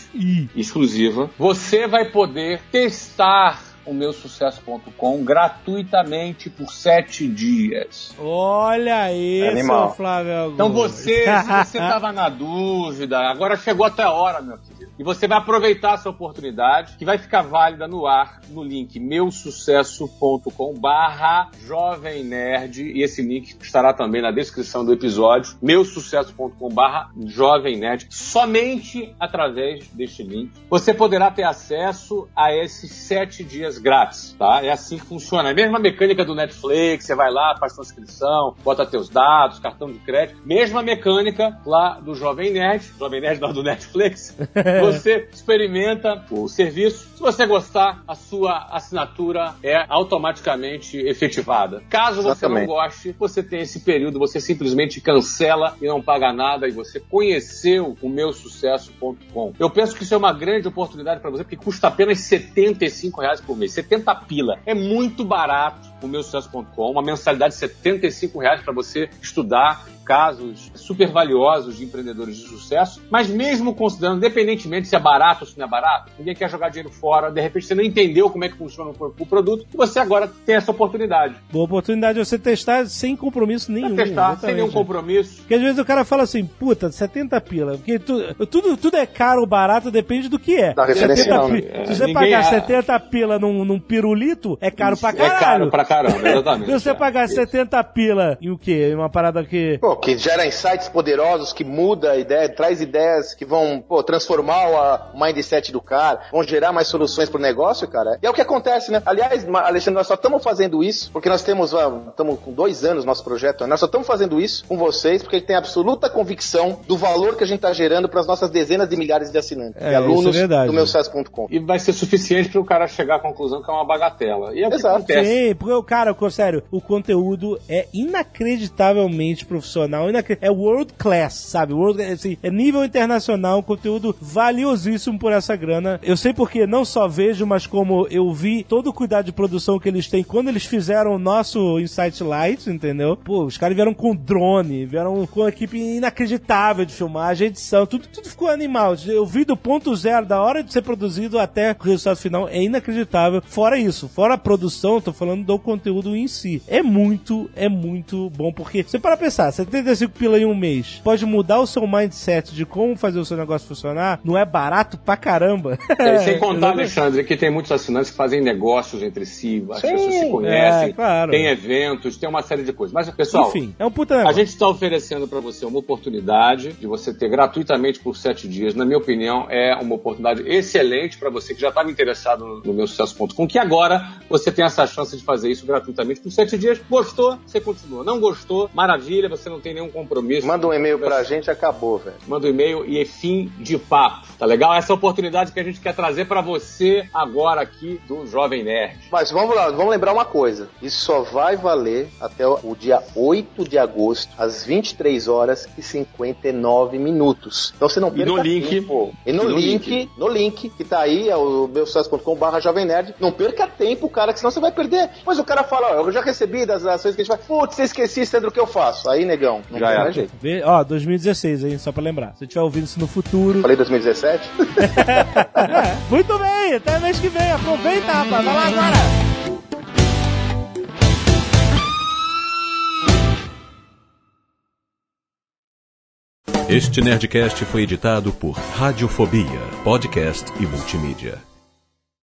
Speaker 3: exclusiva. Você vai poder testar o meu sucesso.com gratuitamente por sete dias.
Speaker 2: olha aí,
Speaker 4: Animal.
Speaker 2: Flávio Augusto.
Speaker 3: Então você, se você estava na dúvida, agora chegou até a hora, meu querido. e você vai aproveitar essa oportunidade que vai ficar válida no ar no link meusucesso.com barra Jovem Nerd e esse link estará também na descrição do episódio meusucesso.com barra Jovem Nerd. Somente através deste link você poderá ter acesso a esses sete dias grátis, tá? É assim que funciona. É a mesma mecânica do Netflix, você vai lá, faz sua inscrição, bota teus dados, cartão de crédito. Mesma mecânica lá do Jovem Nerd, Jovem Nerd lá do Netflix. Você experimenta o serviço. Se você gostar, a sua assinatura é automaticamente efetivada. Caso você
Speaker 4: Exatamente.
Speaker 3: não goste, você tem esse período, você simplesmente cancela e não paga nada e você conheceu o meu sucesso.com. Eu penso que isso é uma grande oportunidade para você, porque custa apenas 75 reais por mês. 70 pila. É muito barato o meu sucesso.com, uma mensalidade de 75 reais para você estudar casos super valiosos de empreendedores de sucesso, mas mesmo considerando, independentemente se é barato ou se não é barato, ninguém quer jogar dinheiro fora, de repente você não entendeu como é que funciona o produto, você agora tem essa oportunidade.
Speaker 2: Boa oportunidade de você testar sem compromisso
Speaker 3: Pra
Speaker 2: nenhum.
Speaker 3: testar, sem
Speaker 2: exatamente.
Speaker 3: nenhum compromisso.
Speaker 2: Porque às vezes o cara fala assim, puta, 70 pila. Porque tu- tudo, tudo é caro ou barato, depende do que é.
Speaker 4: Da referência
Speaker 2: 70
Speaker 4: não,
Speaker 2: pi-
Speaker 3: né?
Speaker 2: Se você
Speaker 3: Ninguém-
Speaker 2: pagar
Speaker 3: ah,
Speaker 2: 70 pila num, num pirulito, é caro pra caralho.
Speaker 3: É caro pra caramba, exatamente.
Speaker 2: Se você
Speaker 3: É.
Speaker 2: pagar
Speaker 3: Isso.
Speaker 2: 70 pila em o quê? Em uma parada que...
Speaker 4: Pô, que gera insights poderosos, que muda a ideia, traz ideias que vão pô, transformar o, o mindset do cara, vão gerar mais soluções pro negócio, cara. E é o que acontece, né? Aliás, Alexandre, nós só estamos fazendo isso porque nós temos, estamos com dois anos nosso projeto, né? nós só estamos fazendo isso com vocês porque a gente tem absoluta convicção do valor que a gente está gerando para as nossas dezenas de milhares de assinantes,
Speaker 2: É,
Speaker 4: de alunos
Speaker 2: é verdade.
Speaker 4: do meu sucesso.com.
Speaker 3: E vai ser suficiente para o cara chegar à conclusão que é uma bagatela. E é o que
Speaker 4: Exato.
Speaker 3: acontece.
Speaker 2: Sim, porque, o cara, sério, o conteúdo é inacreditavelmente profissional, é world class, sabe? World, assim, é nível internacional, um conteúdo valiosíssimo por essa grana. Eu sei porque não só vejo, mas como eu vi todo o cuidado de produção que eles têm quando eles fizeram o nosso Insight Light, entendeu? Pô, os caras vieram com drone, vieram com uma equipe inacreditável de filmagem, edição, tudo, tudo ficou animal. Eu vi do ponto zero, da hora de ser produzido até o resultado final, é inacreditável. Fora isso, fora a produção, tô falando do conteúdo em si. É muito, é muito bom, porque você para pensar, 75 pila em um mês, pode mudar o seu mindset de como fazer o seu negócio funcionar, não é barato pra caramba.
Speaker 3: É, sem contar. Alexandre, que tem muitos assinantes que fazem negócios entre si, as
Speaker 4: Sim,
Speaker 3: pessoas se conhecem,
Speaker 2: é, claro.
Speaker 3: tem eventos, tem uma série de coisas. Mas, pessoal,
Speaker 2: Enfim, é um puta
Speaker 3: a gente está oferecendo para você uma oportunidade de você ter gratuitamente por sete dias. Na minha opinião, é uma oportunidade excelente para você que já estava interessado no, no meu sucesso.com, que agora você tem essa chance de fazer isso gratuitamente por sete dias. Gostou? Você continua. Não gostou? Maravilha, você não tem nenhum compromisso.
Speaker 4: Manda um e-mail pra gente, acabou, velho.
Speaker 3: Manda um e-mail e é fim de papo, tá legal? Essa é a oportunidade que a gente quer trazer para você agora aqui do Jovem Nerd.
Speaker 4: Mas vamos lá, vamos lembrar uma coisa. Isso só vai valer até o dia 8 de agosto, às 23 horas e 59 minutos. Então você não
Speaker 3: E
Speaker 4: perca
Speaker 3: no link-
Speaker 4: tempo. E no,
Speaker 3: e no
Speaker 4: link,
Speaker 3: link.
Speaker 4: no link, que tá aí, é o meusucesso.com barra Jovem Nerd. Não perca tempo, cara, que senão você vai perder. Mas o cara fala, ó, eu já recebi das ações que a gente faz. Putz, esqueci, Sandro, o que eu faço? Aí, negão, não
Speaker 3: Já
Speaker 4: tem
Speaker 3: era.
Speaker 4: mais jeito.
Speaker 2: Vê- Ó, 2016, hein? Só pra lembrar. Se você estiver ouvindo isso no futuro.
Speaker 4: Falei 2017?
Speaker 2: Muito bem, até mês que vem. Aproveita, rapaz. Vai lá agora.
Speaker 1: Este Nerdcast foi editado por Radiofobia, podcast e multimídia.